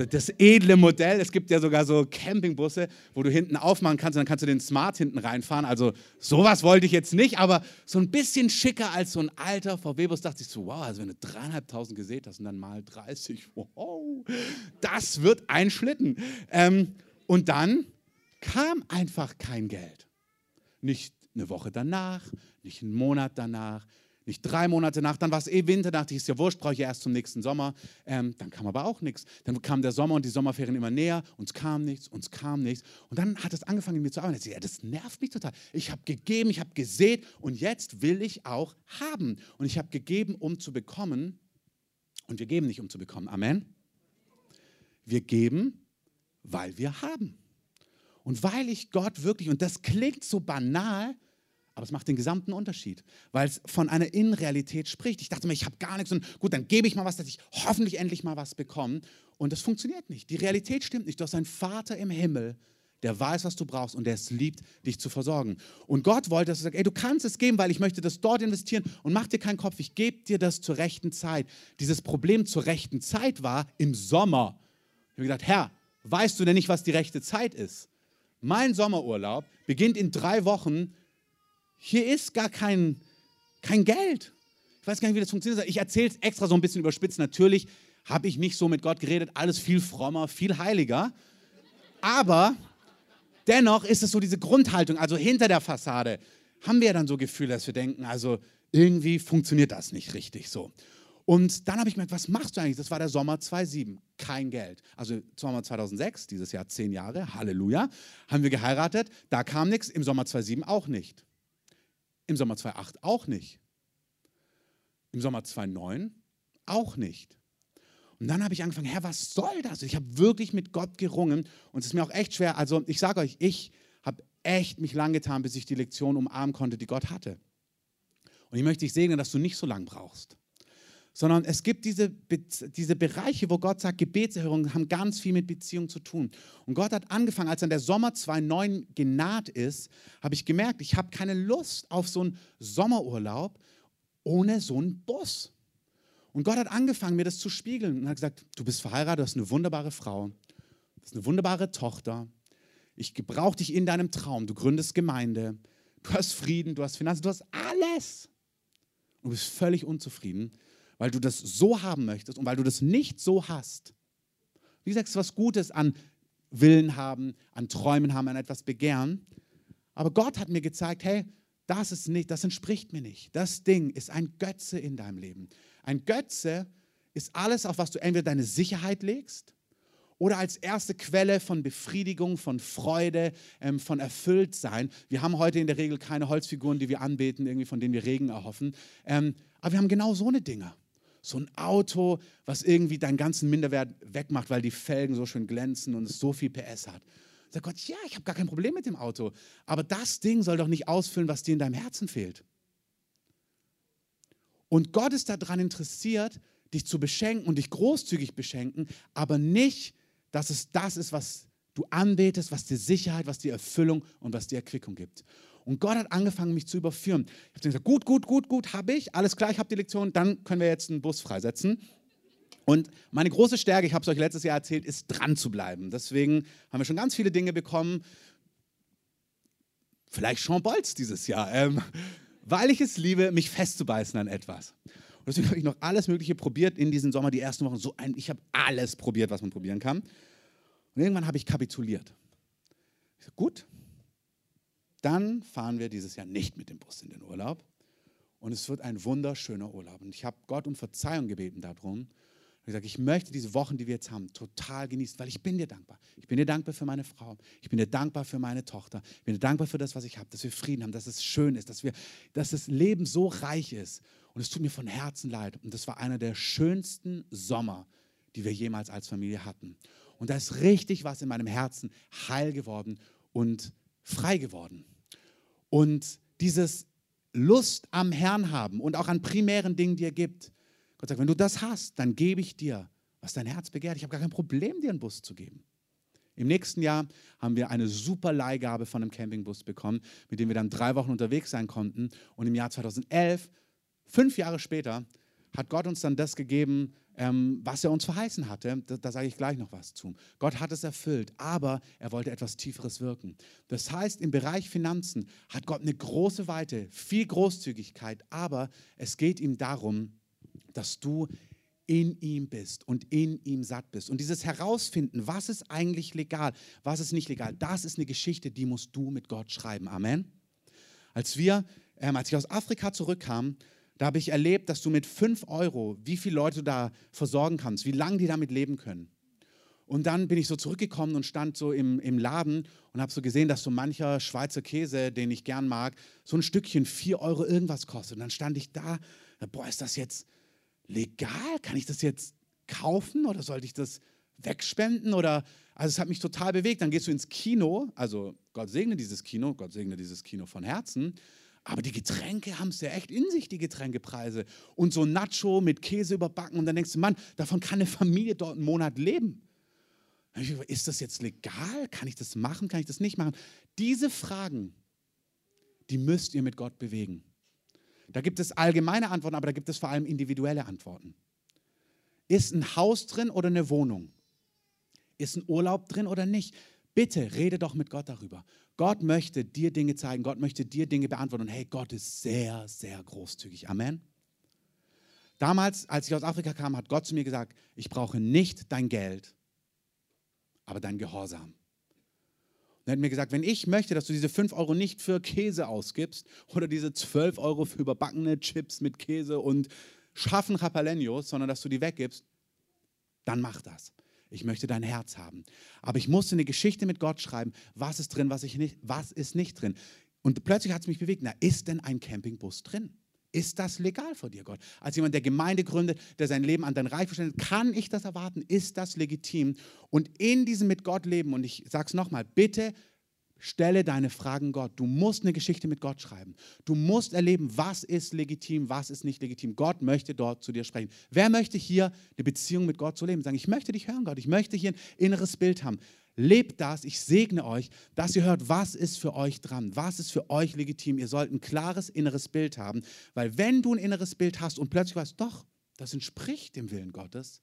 das edle Modell. Es gibt ja sogar so Campingbusse, wo du hinten aufmachen kannst und dann kannst du den Smart hinten reinfahren. Also, sowas wollte ich jetzt nicht, aber so ein bisschen schicker als so ein alter VW-Bus. Dachte ich so, wow, also wenn du dreieinhalbtausend gesät hast und dann mal 30, wow, das wird ein Schlitten. Ähm, und dann kam einfach kein Geld. Nicht eine Woche danach, nicht einen Monat danach, nicht drei Monate nach, dann war es eh Winter, dachte ich, ist ja wurscht, brauche ich erst zum nächsten Sommer. Ähm, dann kam aber auch nichts. Dann kam der Sommer und die Sommerferien immer näher, uns kam nichts, uns kam nichts. Und dann hat es angefangen, in mir zu arbeiten. Ich, ja, das nervt mich total. Ich habe gegeben, ich habe gesät und jetzt will ich auch haben. Und ich habe gegeben, um zu bekommen. Und wir geben nicht, um zu bekommen. Amen. Wir geben, weil wir haben. Und weil ich Gott wirklich, und das klingt so banal, aber es macht den gesamten Unterschied, weil es von einer Innenrealität spricht. Ich dachte mir, ich habe gar nichts und gut, dann gebe ich mal was, dass ich hoffentlich endlich mal was bekomme. Und das funktioniert nicht. Die Realität stimmt nicht. Du hast einen Vater im Himmel, der weiß, was du brauchst und der es liebt, dich zu versorgen. Und Gott wollte, dass du sagst, ey, du kannst es geben, weil ich möchte das dort investieren und mach dir keinen Kopf, ich gebe dir das zur rechten Zeit. Dieses Problem zur rechten Zeit war im Sommer. Ich habe gesagt, Herr, weißt du denn nicht, was die rechte Zeit ist? Mein Sommerurlaub beginnt in drei Wochen. Hier ist gar kein, kein Geld. Ich weiß gar nicht, wie das funktioniert. Ich erzähle es extra so ein bisschen überspitzt. Natürlich habe ich nicht so mit Gott geredet. Alles viel frommer, viel heiliger. Aber dennoch ist es so diese Grundhaltung. Also hinter der Fassade haben wir dann so Gefühle, dass wir denken, also irgendwie funktioniert das nicht richtig so. Und dann habe ich gemerkt, was machst du eigentlich? Das war der Sommer 2007, kein Geld. Also Sommer 2006, dieses Jahr zehn Jahre, Halleluja, haben wir geheiratet, da kam nichts, im Sommer 2007 auch nicht. Im Sommer 2008 auch nicht. Im Sommer 2009 auch nicht. Und dann habe ich angefangen, Herr, was soll das? Ich habe wirklich mit Gott gerungen und es ist mir auch echt schwer. Also ich sage euch, ich habe echt mich lang getan, bis ich die Lektion umarmen konnte, die Gott hatte. Und ich möchte dich segnen, dass du nicht so lang brauchst sondern es gibt diese, diese Bereiche, wo Gott sagt, Gebetserhörungen haben ganz viel mit Beziehung zu tun. Und Gott hat angefangen, als dann der Sommer 2009 genaht ist, habe ich gemerkt, ich habe keine Lust auf so einen Sommerurlaub ohne so einen Bus. Und Gott hat angefangen, mir das zu spiegeln und hat gesagt, du bist verheiratet, du hast eine wunderbare Frau, du hast eine wunderbare Tochter, ich gebrauche dich in deinem Traum, du gründest Gemeinde, du hast Frieden, du hast Finanzen, du hast alles. Und du bist völlig unzufrieden, weil du das so haben möchtest und weil du das nicht so hast. Wie gesagt, es ist was Gutes an Willen haben, an Träumen haben, an etwas begehren. Aber Gott hat mir gezeigt, hey, das ist nicht, das entspricht mir nicht. Das Ding ist ein Götze in deinem Leben. Ein Götze ist alles, auf was du entweder deine Sicherheit legst oder als erste Quelle von Befriedigung, von Freude, ähm, von Erfülltsein. Wir haben heute in der Regel keine Holzfiguren, die wir anbeten, irgendwie von denen wir Regen erhoffen. Ähm, aber wir haben genau so eine Dinge. So ein Auto, was irgendwie deinen ganzen Minderwert wegmacht, weil die Felgen so schön glänzen und es so viel PS hat. Sagt Gott, ja, ich habe gar kein Problem mit dem Auto. Aber das Ding soll doch nicht ausfüllen, was dir in deinem Herzen fehlt. Und Gott ist daran interessiert, dich zu beschenken und dich großzügig beschenken, aber nicht, dass es das ist, was du anbetest, was dir Sicherheit, was dir Erfüllung und was dir Erquickung gibt. Und Gott hat angefangen, mich zu überführen. Ich habe gesagt, gut, gut, gut, gut, habe ich, alles klar, ich habe die Lektion, dann können wir jetzt einen Bus freisetzen. Und meine große Stärke, ich habe es euch letztes Jahr erzählt, ist dran zu bleiben. Deswegen haben wir schon ganz viele Dinge bekommen. Vielleicht Jean Bolz dieses Jahr, ähm, weil ich es liebe, mich festzubeißen an etwas. Und deswegen habe ich noch alles Mögliche probiert in diesem Sommer, die ersten Wochen. So ein, ich habe alles probiert, was man probieren kann. Und irgendwann habe ich kapituliert. Ich sage, gut, dann fahren wir dieses Jahr nicht mit dem Bus in den Urlaub. Und es wird ein wunderschöner Urlaub. Und ich habe Gott um Verzeihung gebeten darum. Ich sage, ich möchte diese Wochen, die wir jetzt haben, total genießen, weil ich bin dir dankbar. Ich bin dir dankbar für meine Frau. Ich bin dir dankbar für meine Tochter. Ich bin dir dankbar für das, was ich habe, dass wir Frieden haben, dass es schön ist, dass, wir, dass das Leben so reich ist. Und es tut mir von Herzen leid. Und das war einer der schönsten Sommer, die wir jemals als Familie hatten. Und da ist richtig was in meinem Herzen heil geworden und frei geworden. Und dieses Lust am Herrn haben und auch an primären Dingen, die er gibt. Gott sagt, wenn du das hast, dann gebe ich dir, was dein Herz begehrt. Ich habe gar kein Problem, dir einen Bus zu geben. Im nächsten Jahr haben wir eine super Leihgabe von einem Campingbus bekommen, mit dem wir dann drei Wochen unterwegs sein konnten. Und im Jahr 2011, fünf Jahre später, hat Gott uns dann das gegeben, ähm, was er uns verheißen hatte. Da, da sage ich gleich noch was zu. Gott hat es erfüllt, aber er wollte etwas Tieferes wirken. Das heißt, im Bereich Finanzen hat Gott eine große Weite, viel Großzügigkeit, aber es geht ihm darum, dass du in ihm bist und in ihm satt bist. Und dieses Herausfinden, was ist eigentlich legal, was ist nicht legal, das ist eine Geschichte, die musst du mit Gott schreiben. Amen. Als wir, ähm, als ich aus Afrika zurückkam, da habe ich erlebt, dass du mit 5 Euro, wie viele Leute da versorgen kannst, wie lange die damit leben können. Und dann bin ich so zurückgekommen und stand so im, im Laden und habe so gesehen, dass so mancher Schweizer Käse, den ich gern mag, so ein Stückchen 4 Euro irgendwas kostet. Und dann stand ich da, boah, ist das jetzt legal? Kann ich das jetzt kaufen oder sollte ich das wegspenden? Oder, also es hat mich total bewegt. Dann gehst du ins Kino, also Gott segne dieses Kino, Gott segne dieses Kino von Herzen. Aber die Getränke haben es ja echt in sich, die Getränkepreise. Und so Nacho mit Käse überbacken. Und dann denkst du, Mann, davon kann eine Familie dort einen Monat leben. Ist das jetzt legal? Kann ich das machen? Kann ich das nicht machen? Diese Fragen, die müsst ihr mit Gott bewegen. Da gibt es allgemeine Antworten, aber da gibt es vor allem individuelle Antworten. Ist ein Haus drin oder eine Wohnung? Ist ein Urlaub drin oder nicht? Bitte rede doch mit Gott darüber. Gott möchte dir Dinge zeigen, Gott möchte dir Dinge beantworten. Und hey, Gott ist sehr, sehr großzügig. Amen. Damals, als ich aus Afrika kam, hat Gott zu mir gesagt, ich brauche nicht dein Geld, aber dein Gehorsam. Er hat mir gesagt, wenn ich möchte, dass du diese 5 Euro nicht für Käse ausgibst oder diese 12 Euro für überbackene Chips mit Käse und scharfen Japaleños, sondern dass du die weggibst, dann mach das. Ich möchte dein Herz haben. Aber ich musste eine Geschichte mit Gott schreiben. Was ist drin, was, ich nicht, was ist nicht drin? Und plötzlich hat es mich bewegt. Na, ist denn ein Campingbus drin? Ist das legal vor dir, Gott? Als jemand, der Gemeinde gründet, der sein Leben an dein Reich verständigt, kann ich das erwarten? Ist das legitim? Und in diesem mit Gott leben, und ich sage es nochmal, bitte stelle deine Fragen Gott. Du musst eine Geschichte mit Gott schreiben. Du musst erleben, was ist legitim, was ist nicht legitim. Gott möchte dort zu dir sprechen. Wer möchte hier eine Beziehung mit Gott zu leben? Sagen, ich möchte dich hören, Gott. Ich möchte hier ein inneres Bild haben. Lebt das, ich segne euch, dass ihr hört, was ist für euch dran, was ist für euch legitim. Ihr sollt ein klares inneres Bild haben, weil wenn du ein inneres Bild hast und plötzlich weißt, doch, das entspricht dem Willen Gottes,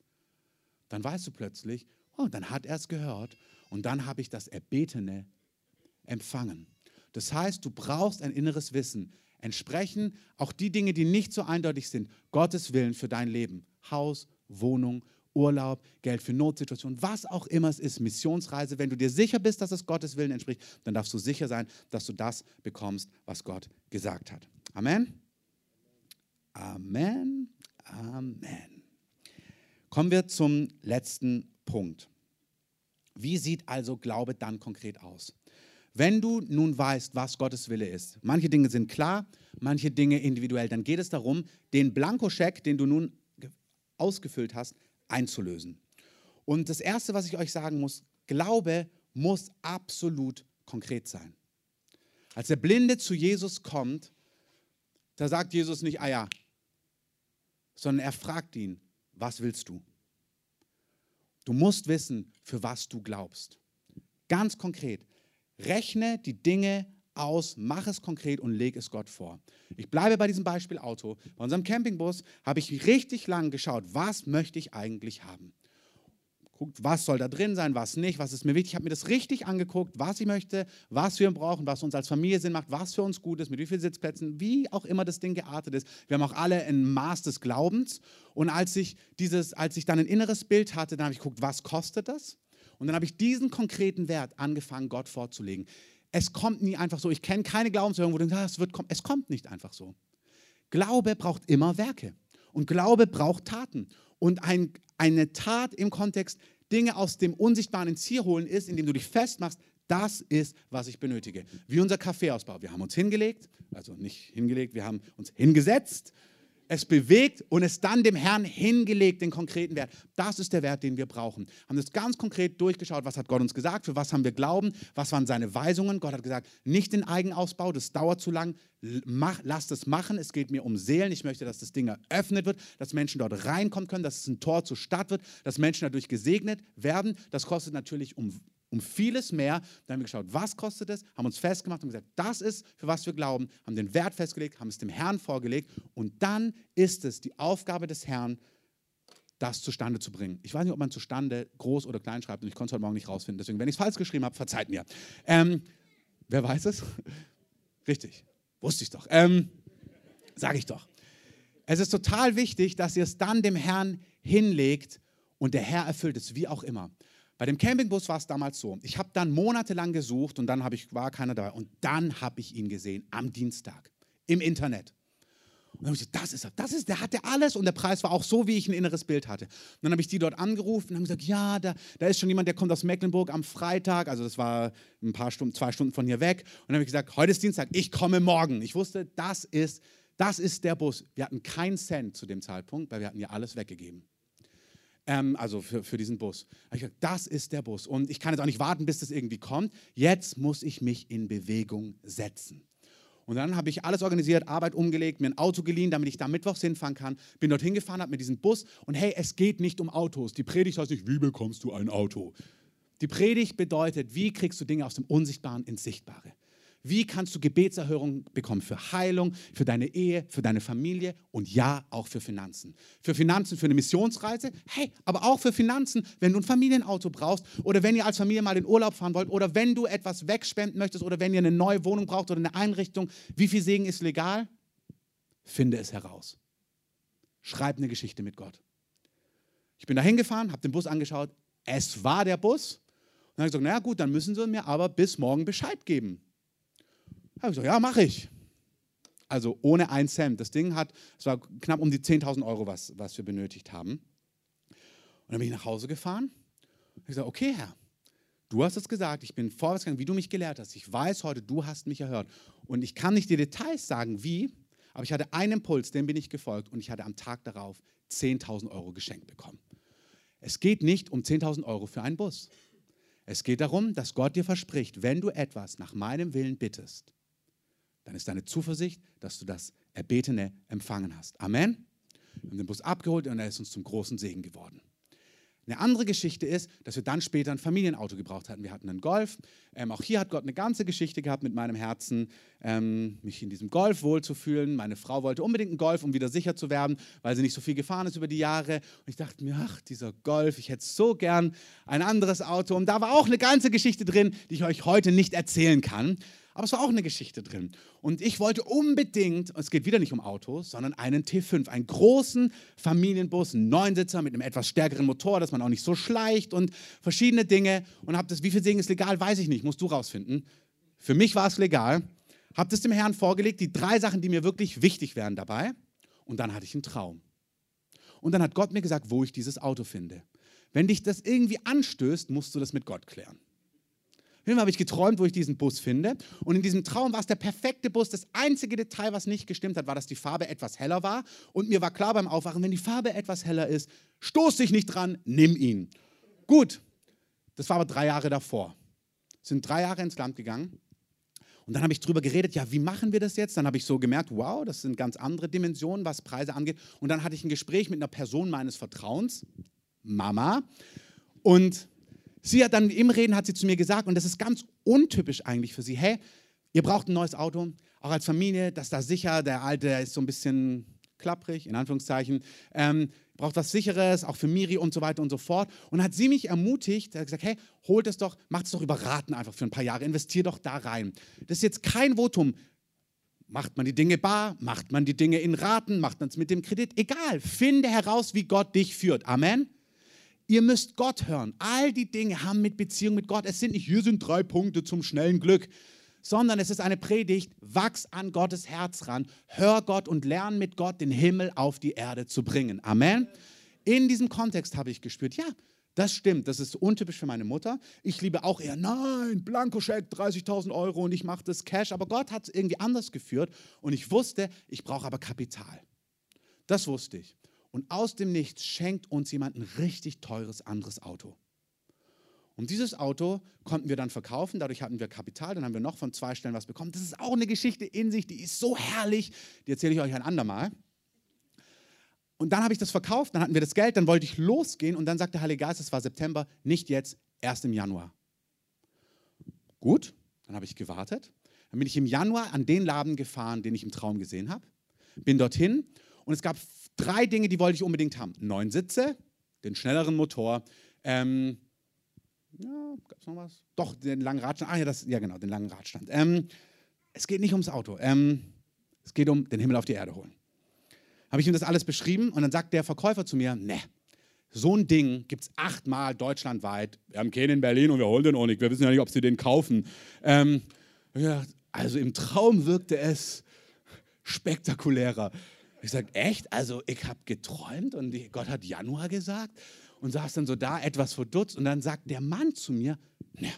dann weißt du plötzlich, oh, dann hat er es gehört und dann habe ich das Erbetene empfangen. Das heißt, du brauchst ein inneres Wissen. Entsprechen auch die Dinge, die nicht so eindeutig sind, Gottes Willen für dein Leben. Haus, Wohnung, Urlaub, Geld für Notsituationen, was auch immer es ist, Missionsreise. Wenn du dir sicher bist, dass es Gottes Willen entspricht, dann darfst du sicher sein, dass du das bekommst, was Gott gesagt hat. Amen. Amen. Amen. Kommen wir zum letzten Punkt. Wie sieht also Glaube dann konkret aus? Wenn du nun weißt, was Gottes Wille ist, manche Dinge sind klar, manche Dinge individuell, dann geht es darum, den Blankoscheck, den du nun ausgefüllt hast, einzulösen. Und das Erste, was ich euch sagen muss, Glaube muss absolut konkret sein. Als der Blinde zu Jesus kommt, da sagt Jesus nicht, ah ja, sondern er fragt ihn, was willst du? Du musst wissen, für was du glaubst. Ganz konkret, rechne die Dinge aus, mach es konkret und leg es Gott vor. Ich bleibe bei diesem Beispiel Auto. Bei unserem Campingbus habe ich richtig lang geschaut, was möchte ich eigentlich haben. Guckt, was soll da drin sein, was nicht, was ist mir wichtig. Ich habe mir das richtig angeguckt, was ich möchte, was wir brauchen, was uns als Familie Sinn macht, was für uns gut ist, mit wie vielen Sitzplätzen, wie auch immer das Ding geartet ist. Wir haben auch alle ein Maß des Glaubens. Und als ich, dieses, als ich dann ein inneres Bild hatte, dann habe ich geguckt, was kostet das? Und dann habe ich diesen konkreten Wert angefangen, Gott vorzulegen. Es kommt nie einfach so. Ich kenne keine Glaubenshörung, wo du denkst, es, wird, es kommt nicht einfach so. Glaube braucht immer Werke. Und Glaube braucht Taten. Und ein, eine Tat im Kontext, Dinge aus dem Unsichtbaren ins Hier holen, ist, indem du dich festmachst, das ist, was ich benötige. Wie unser Kaffeeausbau. Wir haben uns hingelegt, also nicht hingelegt, wir haben uns hingesetzt es bewegt und es dann dem Herrn hingelegt, den konkreten Wert. Das ist der Wert, den wir brauchen. Haben das ganz konkret durchgeschaut, was hat Gott uns gesagt, für was haben wir Glauben, was waren seine Weisungen. Gott hat gesagt, nicht den Eigenausbau, das dauert zu lang, Mach, lasst es machen, es geht mir um Seelen, ich möchte, dass das Ding eröffnet wird, dass Menschen dort reinkommen können, dass es ein Tor zur Stadt wird, dass Menschen dadurch gesegnet werden. Das kostet natürlich um um vieles mehr. Dann haben wir geschaut, was kostet es, haben uns festgemacht und gesagt, das ist, für was wir glauben, haben den Wert festgelegt, haben es dem Herrn vorgelegt und dann ist es die Aufgabe des Herrn, das zustande zu bringen. Ich weiß nicht, ob man zustande groß oder klein schreibt und ich konnte es heute Morgen nicht rausfinden. Deswegen, wenn ich es falsch geschrieben habe, verzeiht mir. Ähm, wer weiß es? Richtig, wusste ich doch. Ähm, Sage ich doch. Es ist total wichtig, dass ihr es dann dem Herrn hinlegt und der Herr erfüllt es, wie auch immer. Bei dem Campingbus war es damals so. Ich habe dann monatelang gesucht und dann ich, war keiner dabei. Und dann habe ich ihn gesehen am Dienstag im Internet. Und dann habe ich gesagt, das ist er, das ist, der hatte alles und der Preis war auch so, wie ich ein inneres Bild hatte. Und dann habe ich die dort angerufen und haben gesagt, ja, da, da ist schon jemand, der kommt aus Mecklenburg am Freitag, also das war ein paar Stunden, zwei Stunden von hier weg. Und dann habe ich gesagt, heute ist Dienstag, ich komme morgen. Ich wusste, das ist, das ist der Bus. Wir hatten keinen Cent zu dem Zeitpunkt, weil wir hatten ja alles weggegeben ähm, also für, für diesen Bus. Ich gesagt, das ist der Bus. Und ich kann jetzt auch nicht warten, bis das irgendwie kommt. Jetzt muss ich mich in Bewegung setzen. Und dann habe ich alles organisiert, Arbeit umgelegt, mir ein Auto geliehen, damit ich da mittwochs hinfahren kann. Bin dorthin gefahren, habe mir diesen Bus und hey, es geht nicht um Autos. Die Predigt heißt nicht, wie bekommst du ein Auto? Die Predigt bedeutet, wie kriegst du Dinge aus dem Unsichtbaren ins Sichtbare? Wie kannst du Gebetserhörung bekommen für Heilung, für deine Ehe, für deine Familie und ja, auch für Finanzen. Für Finanzen für eine Missionsreise, hey, aber auch für Finanzen, wenn du ein Familienauto brauchst oder wenn ihr als Familie mal in Urlaub fahren wollt oder wenn du etwas wegspenden möchtest oder wenn ihr eine neue Wohnung braucht oder eine Einrichtung. Wie viel Segen ist legal? Finde es heraus. Schreib eine Geschichte mit Gott. Ich bin da hingefahren, habe den Bus angeschaut. Es war der Bus. Und dann habe ich gesagt, naja gut, dann müssen sie mir aber bis morgen Bescheid geben. Habe ich gesagt, ja, mache ich. Also ohne ein Cent. Das Ding hat, es war knapp um die 10.000 Euro, was, was wir benötigt haben. Und dann bin ich nach Hause gefahren. Und ich gesagt, okay, Herr, du hast es gesagt, ich bin vorwärts gegangen, wie du mich gelehrt hast. Ich weiß heute, du hast mich erhört. Und ich kann nicht die Details sagen, wie, aber ich hatte einen Impuls, dem bin ich gefolgt und ich hatte am Tag darauf 10.000 Euro geschenkt bekommen. Es geht nicht um 10.000 Euro für einen Bus. Es geht darum, dass Gott dir verspricht, wenn du etwas nach meinem Willen bittest, dann ist deine Zuversicht, dass du das Erbetene empfangen hast. Amen. Wir haben den Bus abgeholt und er ist uns zum großen Segen geworden. Eine andere Geschichte ist, dass wir dann später ein Familienauto gebraucht hatten. Wir hatten einen Golf. Ähm, auch hier hat Gott eine ganze Geschichte gehabt mit meinem Herzen, ähm, mich in diesem Golf wohlzufühlen. Meine Frau wollte unbedingt einen Golf, um wieder sicher zu werden, weil sie nicht so viel gefahren ist über die Jahre. Und ich dachte mir, ach, dieser Golf, ich hätte so gern ein anderes Auto. Und da war auch eine ganze Geschichte drin, die ich euch heute nicht erzählen kann. Aber es war auch eine Geschichte drin. Und ich wollte unbedingt, es geht wieder nicht um Autos, sondern einen T5, einen großen Familienbus, einen Neunsitzer mit einem etwas stärkeren Motor, dass man auch nicht so schleicht und verschiedene Dinge. Und habe das, wie viel Segen ist legal, weiß ich nicht, musst du rausfinden. Für mich war es legal. Habe das dem Herrn vorgelegt, die drei Sachen, die mir wirklich wichtig wären dabei. Und dann hatte ich einen Traum. Und dann hat Gott mir gesagt, wo ich dieses Auto finde. Wenn dich das irgendwie anstößt, musst du das mit Gott klären. Irgendwann habe ich geträumt, wo ich diesen Bus finde. Und in diesem Traum war es der perfekte Bus. Das einzige Detail, was nicht gestimmt hat, war, dass die Farbe etwas heller war. Und mir war klar beim Aufwachen, wenn die Farbe etwas heller ist, stoß dich nicht dran, nimm ihn. Gut, das war aber drei Jahre davor. Sind drei Jahre ins Land gegangen. Und dann habe ich drüber geredet, ja, wie machen wir das jetzt? Dann habe ich so gemerkt, wow, das sind ganz andere Dimensionen, was Preise angeht. Und dann hatte ich ein Gespräch mit einer Person meines Vertrauens, Mama. Und Sie hat dann im Reden hat sie zu mir gesagt, und das ist ganz untypisch eigentlich für sie, hey, ihr braucht ein neues Auto, auch als Familie, das da sicher, der alte ist so ein bisschen klapprig, in Anführungszeichen, ähm, braucht was Sicheres, auch für Miri und so weiter und so fort. Und hat sie mich ermutigt, hat gesagt, hey, holt es doch, macht es doch über Raten einfach für ein paar Jahre, investier doch da rein. Das ist jetzt kein Votum, Macht man die Dinge bar? Macht man die Dinge in Raten? Macht man es mit dem Kredit? Egal. Finde heraus, wie Gott dich führt. Amen. Ihr müsst Gott hören. All die Dinge haben mit Beziehung mit Gott. Es sind nicht, hier sind drei Punkte zum schnellen Glück, sondern es ist eine Predigt, wachs an Gottes Herz ran, hör Gott und lern mit Gott den Himmel auf die Erde zu bringen. Amen. In diesem Kontext habe ich gespürt, ja, das stimmt, das ist untypisch für meine Mutter. Ich liebe auch eher, nein, Blankoscheck, 30.000 Euro und ich mache das Cash. Aber Gott hat es irgendwie anders geführt und ich wusste, ich brauche aber Kapital. Das wusste ich. Und aus dem Nichts schenkt uns jemand ein richtig teures anderes Auto. Und dieses Auto konnten wir dann verkaufen, dadurch hatten wir Kapital, dann haben wir noch von zwei Stellen was bekommen. Das ist auch eine Geschichte in sich, die ist so herrlich, die erzähle ich euch ein andermal. Und dann habe ich das verkauft, dann hatten wir das Geld, dann wollte ich losgehen und dann sagte Heilige Geist, es war September, nicht jetzt, erst im Januar. Gut, dann habe ich gewartet. Dann bin ich im Januar an den Laden gefahren, den ich im Traum gesehen habe. Bin dorthin und es gab drei Dinge, die wollte ich unbedingt haben. Neun Sitze, den schnelleren Motor, ähm, ja, gab es noch was? Doch, den langen Radstand. Ah ja, das, ja genau, den langen Radstand. Ähm, es geht nicht ums Auto. Ähm, es geht um den Himmel auf die Erde holen. Habe ich ihm das alles beschrieben und dann sagt der Verkäufer zu mir, ne, so ein Ding gibt es achtmal deutschlandweit. Wir haben keinen in Berlin und wir holen den auch nicht. Wir wissen ja nicht, ob sie den kaufen. Ähm, ja, also im Traum wirkte es spektakulärer. Ich sage, echt? Also ich habe geträumt und Gott hat Januar gesagt und saß dann so da, etwas verdutzt. Und dann sagt der Mann zu mir, ne,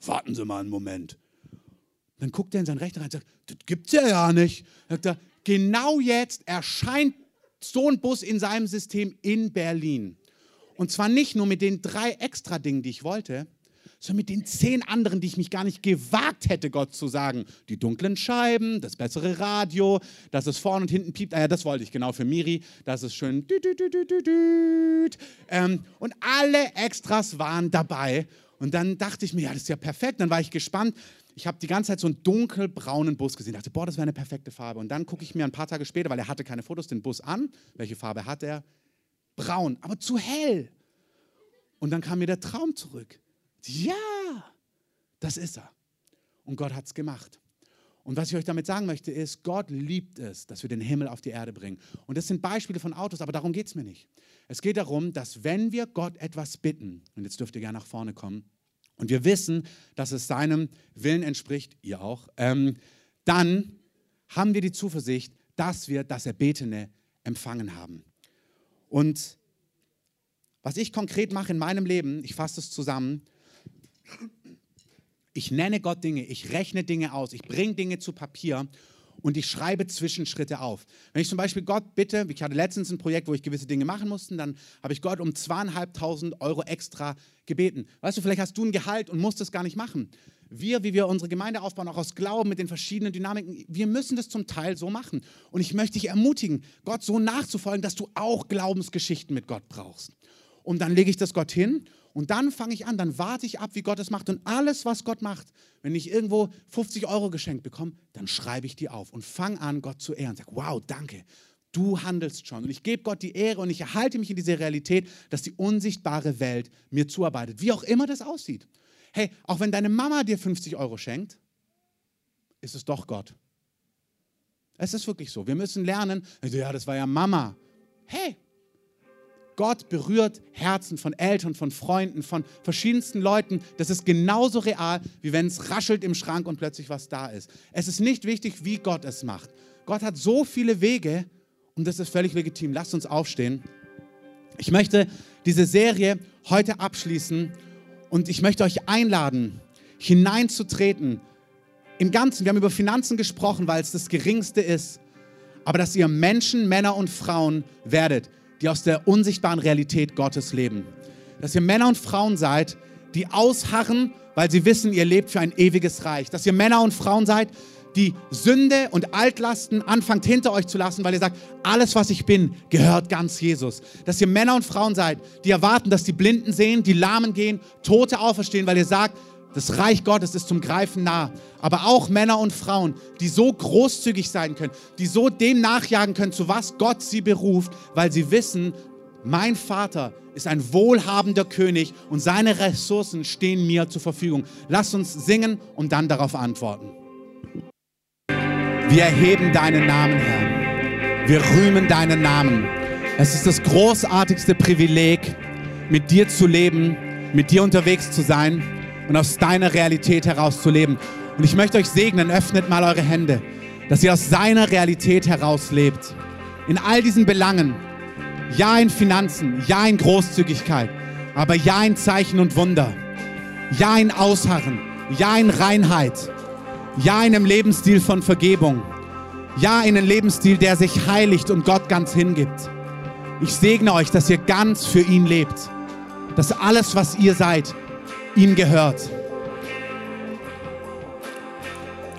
warten Sie mal einen Moment. Dann guckt er in sein Rechner rein und sagt, das gibt's ja ja nicht. Sagt er, genau jetzt erscheint so ein Bus in seinem System in Berlin. Und zwar nicht nur mit den drei extra Dingen, die ich wollte, sondern mit den zehn anderen, die ich mich gar nicht gewagt hätte, Gott zu sagen. Die dunklen Scheiben, das bessere Radio, dass es vorne und hinten piept. Ah ja, das wollte ich genau für Miri, dass es schön. Ähm, und alle Extras waren dabei. Und dann dachte ich mir, ja, das ist ja perfekt. Dann war ich gespannt. Ich habe die ganze Zeit so einen dunkelbraunen Bus gesehen. Ich dachte, boah, das wäre eine perfekte Farbe. Und dann gucke ich mir ein paar Tage später, weil er hatte keine Fotos, den Bus an. Welche Farbe hat er? Braun, aber zu hell. Und dann kam mir der Traum zurück. Ja, das ist er. Und Gott hat es gemacht. Und was ich euch damit sagen möchte, ist, Gott liebt es, dass wir den Himmel auf die Erde bringen. Und das sind Beispiele von Autos, aber darum geht es mir nicht. Es geht darum, dass wenn wir Gott etwas bitten, und jetzt dürft ihr gerne nach vorne kommen, und wir wissen, dass es seinem Willen entspricht, ihr auch, ähm, dann haben wir die Zuversicht, dass wir das Erbetene empfangen haben. Und was ich konkret mache in meinem Leben, ich fasse es zusammen, ich nenne Gott Dinge, ich rechne Dinge aus, ich bringe Dinge zu Papier und ich schreibe Zwischenschritte auf. Wenn ich zum Beispiel Gott bitte, ich hatte letztens ein Projekt, wo ich gewisse Dinge machen musste, dann habe ich Gott um zweieinhalbtausend Euro extra gebeten. Weißt du, vielleicht hast du ein Gehalt und musst es gar nicht machen. Wir, wie wir unsere Gemeinde aufbauen, auch aus Glauben mit den verschiedenen Dynamiken, wir müssen das zum Teil so machen. Und ich möchte dich ermutigen, Gott so nachzufolgen, dass du auch Glaubensgeschichten mit Gott brauchst. Und dann lege ich das Gott hin und dann fange ich an, dann warte ich ab, wie Gott es macht. Und alles, was Gott macht, wenn ich irgendwo 50 Euro geschenkt bekomme, dann schreibe ich die auf und fange an, Gott zu ehren. Sag, wow, danke. Du handelst schon. Und ich gebe Gott die Ehre und ich erhalte mich in diese Realität, dass die unsichtbare Welt mir zuarbeitet. Wie auch immer das aussieht. Hey, auch wenn deine Mama dir 50 Euro schenkt, ist es doch Gott. Es ist wirklich so. Wir müssen lernen, ja, das war ja Mama. Hey, Gott berührt Herzen von Eltern, von Freunden, von verschiedensten Leuten. Das ist genauso real, wie wenn es raschelt im Schrank und plötzlich was da ist. Es ist nicht wichtig, wie Gott es macht. Gott hat so viele Wege und das ist völlig legitim. Lasst uns aufstehen. Ich möchte diese Serie heute abschließen und ich möchte euch einladen, hineinzutreten. Im Ganzen, wir haben über Finanzen gesprochen, weil es das Geringste ist, aber dass ihr Menschen, Männer und Frauen werdet, die aus der unsichtbaren Realität Gottes leben. Dass ihr Männer und Frauen seid, die ausharren, weil sie wissen, ihr lebt für ein ewiges Reich. Dass ihr Männer und Frauen seid, die Sünde und Altlasten anfangt hinter euch zu lassen, weil ihr sagt, alles, was ich bin, gehört ganz Jesus. Dass ihr Männer und Frauen seid, die erwarten, dass die Blinden sehen, die Lahmen gehen, Tote auferstehen, weil ihr sagt, das Reich Gottes ist zum Greifen nah. Aber auch Männer und Frauen, die so großzügig sein können, die so dem nachjagen können, zu was Gott sie beruft, weil sie wissen, mein Vater ist ein wohlhabender König und seine Ressourcen stehen mir zur Verfügung. Lass uns singen und dann darauf antworten. Wir erheben deinen Namen, Herr. Wir rühmen deinen Namen. Es ist das großartigste Privileg, mit dir zu leben, mit dir unterwegs zu sein und aus deiner Realität heraus zu leben. Und ich möchte euch segnen, öffnet mal eure Hände, dass ihr aus seiner Realität heraus lebt. In all diesen Belangen. Ja in Finanzen, ja in Großzügigkeit, aber ja in Zeichen und Wunder. Ja in Ausharren, ja in Reinheit, ja in einem Lebensstil von Vergebung. Ja, in einen Lebensstil, der sich heiligt und Gott ganz hingibt. Ich segne euch, dass ihr ganz für ihn lebt. Dass alles, was ihr seid, ihm gehört.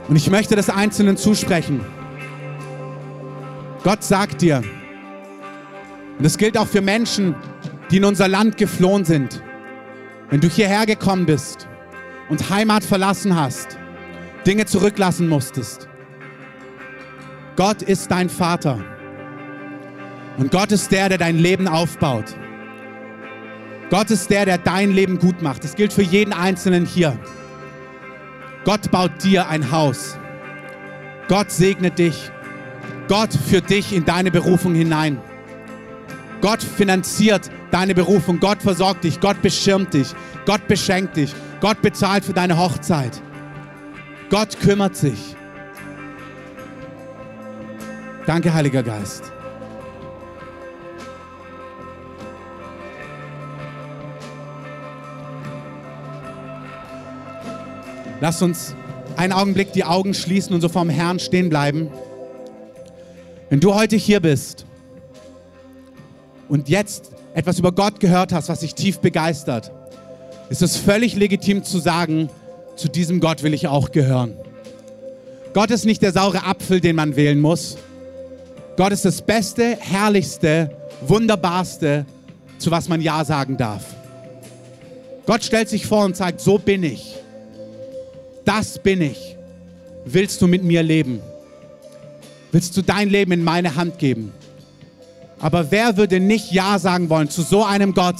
Und ich möchte das Einzelnen zusprechen. Gott sagt dir, und das gilt auch für Menschen, die in unser Land geflohen sind, wenn du hierher gekommen bist und Heimat verlassen hast, Dinge zurücklassen musstest. Gott ist dein Vater. Und Gott ist der, der dein Leben aufbaut. Gott ist der, der dein Leben gut macht. Das gilt für jeden Einzelnen hier. Gott baut dir ein Haus. Gott segnet dich. Gott führt dich in deine Berufung hinein. Gott finanziert deine Berufung. Gott versorgt dich. Gott beschirmt dich. Gott beschenkt dich. Gott bezahlt für deine Hochzeit. Gott kümmert sich. Danke, Heiliger Geist. Lass uns einen Augenblick die Augen schließen und so vorm Herrn stehen bleiben. Wenn du heute hier bist und jetzt etwas über Gott gehört hast, was dich tief begeistert, ist es völlig legitim zu sagen, zu diesem Gott will ich auch gehören. Gott ist nicht der saure Apfel, den man wählen muss. Gott ist das Beste, Herrlichste, Wunderbarste, zu was man Ja sagen darf. Gott stellt sich vor und sagt, so bin ich das bin ich. Willst du mit mir leben? Willst du dein Leben in meine Hand geben? Aber wer würde nicht Ja sagen wollen zu so einem Gott?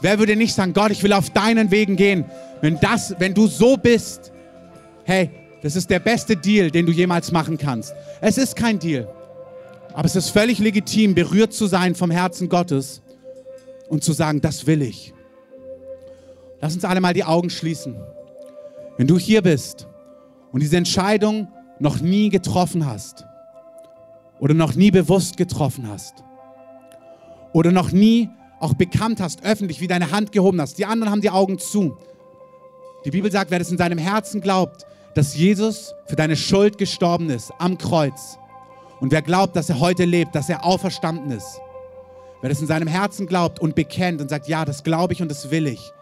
Wer würde nicht sagen, Gott, ich will auf deinen Wegen gehen? Wenn das, wenn du so bist, hey, das ist der beste Deal, den du jemals machen kannst. Es ist kein Deal. Aber es ist völlig legitim, berührt zu sein vom Herzen Gottes und zu sagen, das will ich. Lass uns alle mal die Augen schließen. Wenn du hier bist und diese Entscheidung noch nie getroffen hast oder noch nie bewusst getroffen hast oder noch nie auch bekannt hast, öffentlich, wie deine Hand gehoben hast, die anderen haben die Augen zu. Die Bibel sagt, wer das in seinem Herzen glaubt, dass Jesus für deine Schuld gestorben ist am Kreuz und wer glaubt, dass er heute lebt, dass er auferstanden ist, wer das in seinem Herzen glaubt und bekennt und sagt, ja, das glaube ich und das will ich,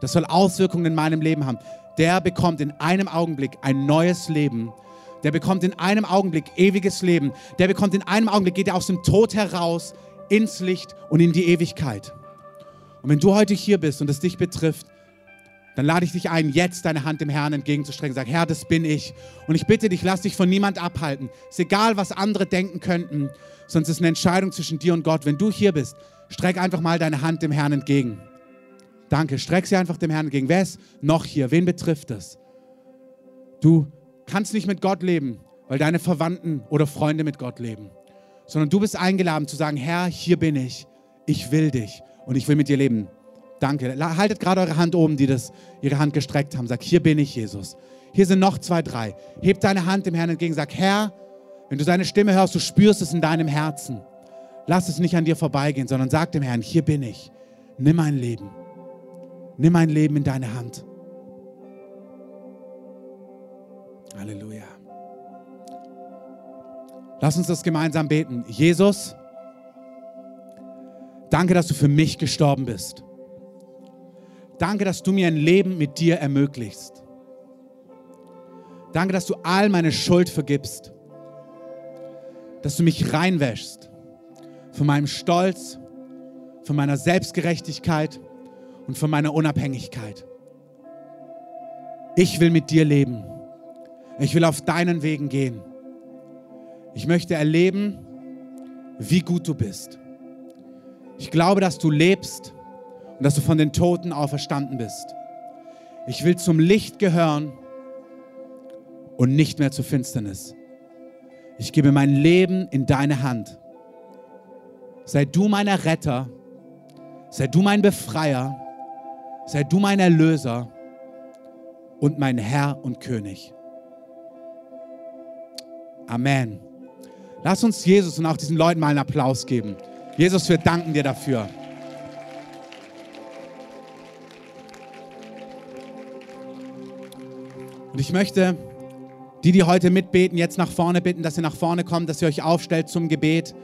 das soll Auswirkungen in meinem Leben haben, der bekommt in einem Augenblick ein neues Leben. Der bekommt in einem Augenblick ewiges Leben. Der bekommt in einem Augenblick, geht er aus dem Tod heraus ins Licht und in die Ewigkeit. Und wenn du heute hier bist und es dich betrifft, dann lade ich dich ein, jetzt deine Hand dem Herrn entgegenzustrecken. Sag, Herr, das bin ich. Und ich bitte dich, lass dich von niemand abhalten. Ist egal, was andere denken könnten, sonst ist eine Entscheidung zwischen dir und Gott. Wenn du hier bist, streck einfach mal deine Hand dem Herrn entgegen. Danke. Streck sie einfach dem Herrn entgegen. Wer ist noch hier? Wen betrifft es? Du kannst nicht mit Gott leben, weil deine Verwandten oder Freunde mit Gott leben, sondern du bist eingeladen zu sagen, Herr, hier bin ich. Ich will dich und ich will mit dir leben. Danke. Haltet gerade eure Hand oben, die das, ihre Hand gestreckt haben. Sag, hier bin ich, Jesus. Hier sind noch zwei, drei. Heb deine Hand dem Herrn entgegen. Sag, Herr, wenn du seine Stimme hörst, du spürst es in deinem Herzen. Lass es nicht an dir vorbeigehen, sondern sag dem Herrn, hier bin ich. Nimm mein Leben. Nimm mein Leben in deine Hand. Halleluja. Lass uns das gemeinsam beten. Jesus, danke, dass du für mich gestorben bist. Danke, dass du mir ein Leben mit dir ermöglichst. Danke, dass du all meine Schuld vergibst. Dass du mich reinwäschst von meinem Stolz, von meiner Selbstgerechtigkeit und von meiner Unabhängigkeit. Ich will mit dir leben. Ich will auf deinen Wegen gehen. Ich möchte erleben, wie gut du bist. Ich glaube, dass du lebst und dass du von den Toten auferstanden bist. Ich will zum Licht gehören und nicht mehr zur Finsternis. Ich gebe mein Leben in deine Hand. Sei du mein Retter, sei du mein Befreier sei du mein Erlöser und mein Herr und König. Amen. Lass uns Jesus und auch diesen Leuten mal einen Applaus geben. Jesus, wir danken dir dafür. Und ich möchte Die, die heute mitbeten, jetzt nach vorne bitten, dass ihr nach vorne kommt, dass ihr euch aufstellt zum Gebet.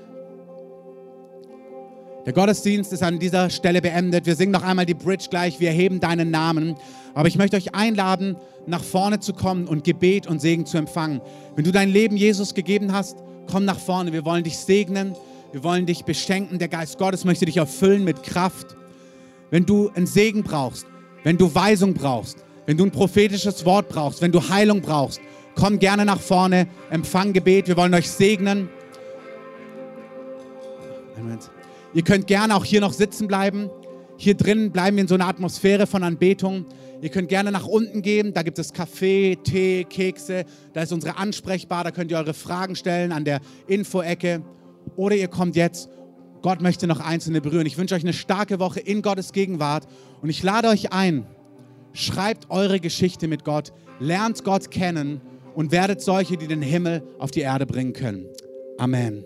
Der Gottesdienst ist an dieser Stelle beendet. Wir singen noch einmal die Bridge gleich. Wir heben deinen Namen. Aber ich möchte euch einladen, nach vorne zu kommen und Gebet und Segen zu empfangen. Wenn du dein Leben Jesus gegeben hast, komm nach vorne. Wir wollen dich segnen. Wir wollen dich beschenken. Der Geist Gottes möchte dich erfüllen mit Kraft. Wenn du einen Segen brauchst, wenn du Weisung brauchst, wenn du ein prophetisches Wort brauchst, wenn du Heilung brauchst, komm gerne nach vorne, empfang Gebet. Wir wollen euch segnen. Amen. Ihr könnt gerne auch hier noch sitzen bleiben. Hier drin bleiben wir in so einer Atmosphäre von Anbetung. Ihr könnt gerne nach unten gehen. Da gibt es Kaffee, Tee, Kekse. Da ist unsere Ansprechbar. Da könnt ihr eure Fragen stellen an der Info-Ecke. Oder ihr kommt jetzt. Gott möchte noch Einzelne berühren. Ich wünsche euch eine starke Woche in Gottes Gegenwart. Und ich lade euch ein. Schreibt eure Geschichte mit Gott. Lernt Gott kennen und werdet solche, die den Himmel auf die Erde bringen können. Amen.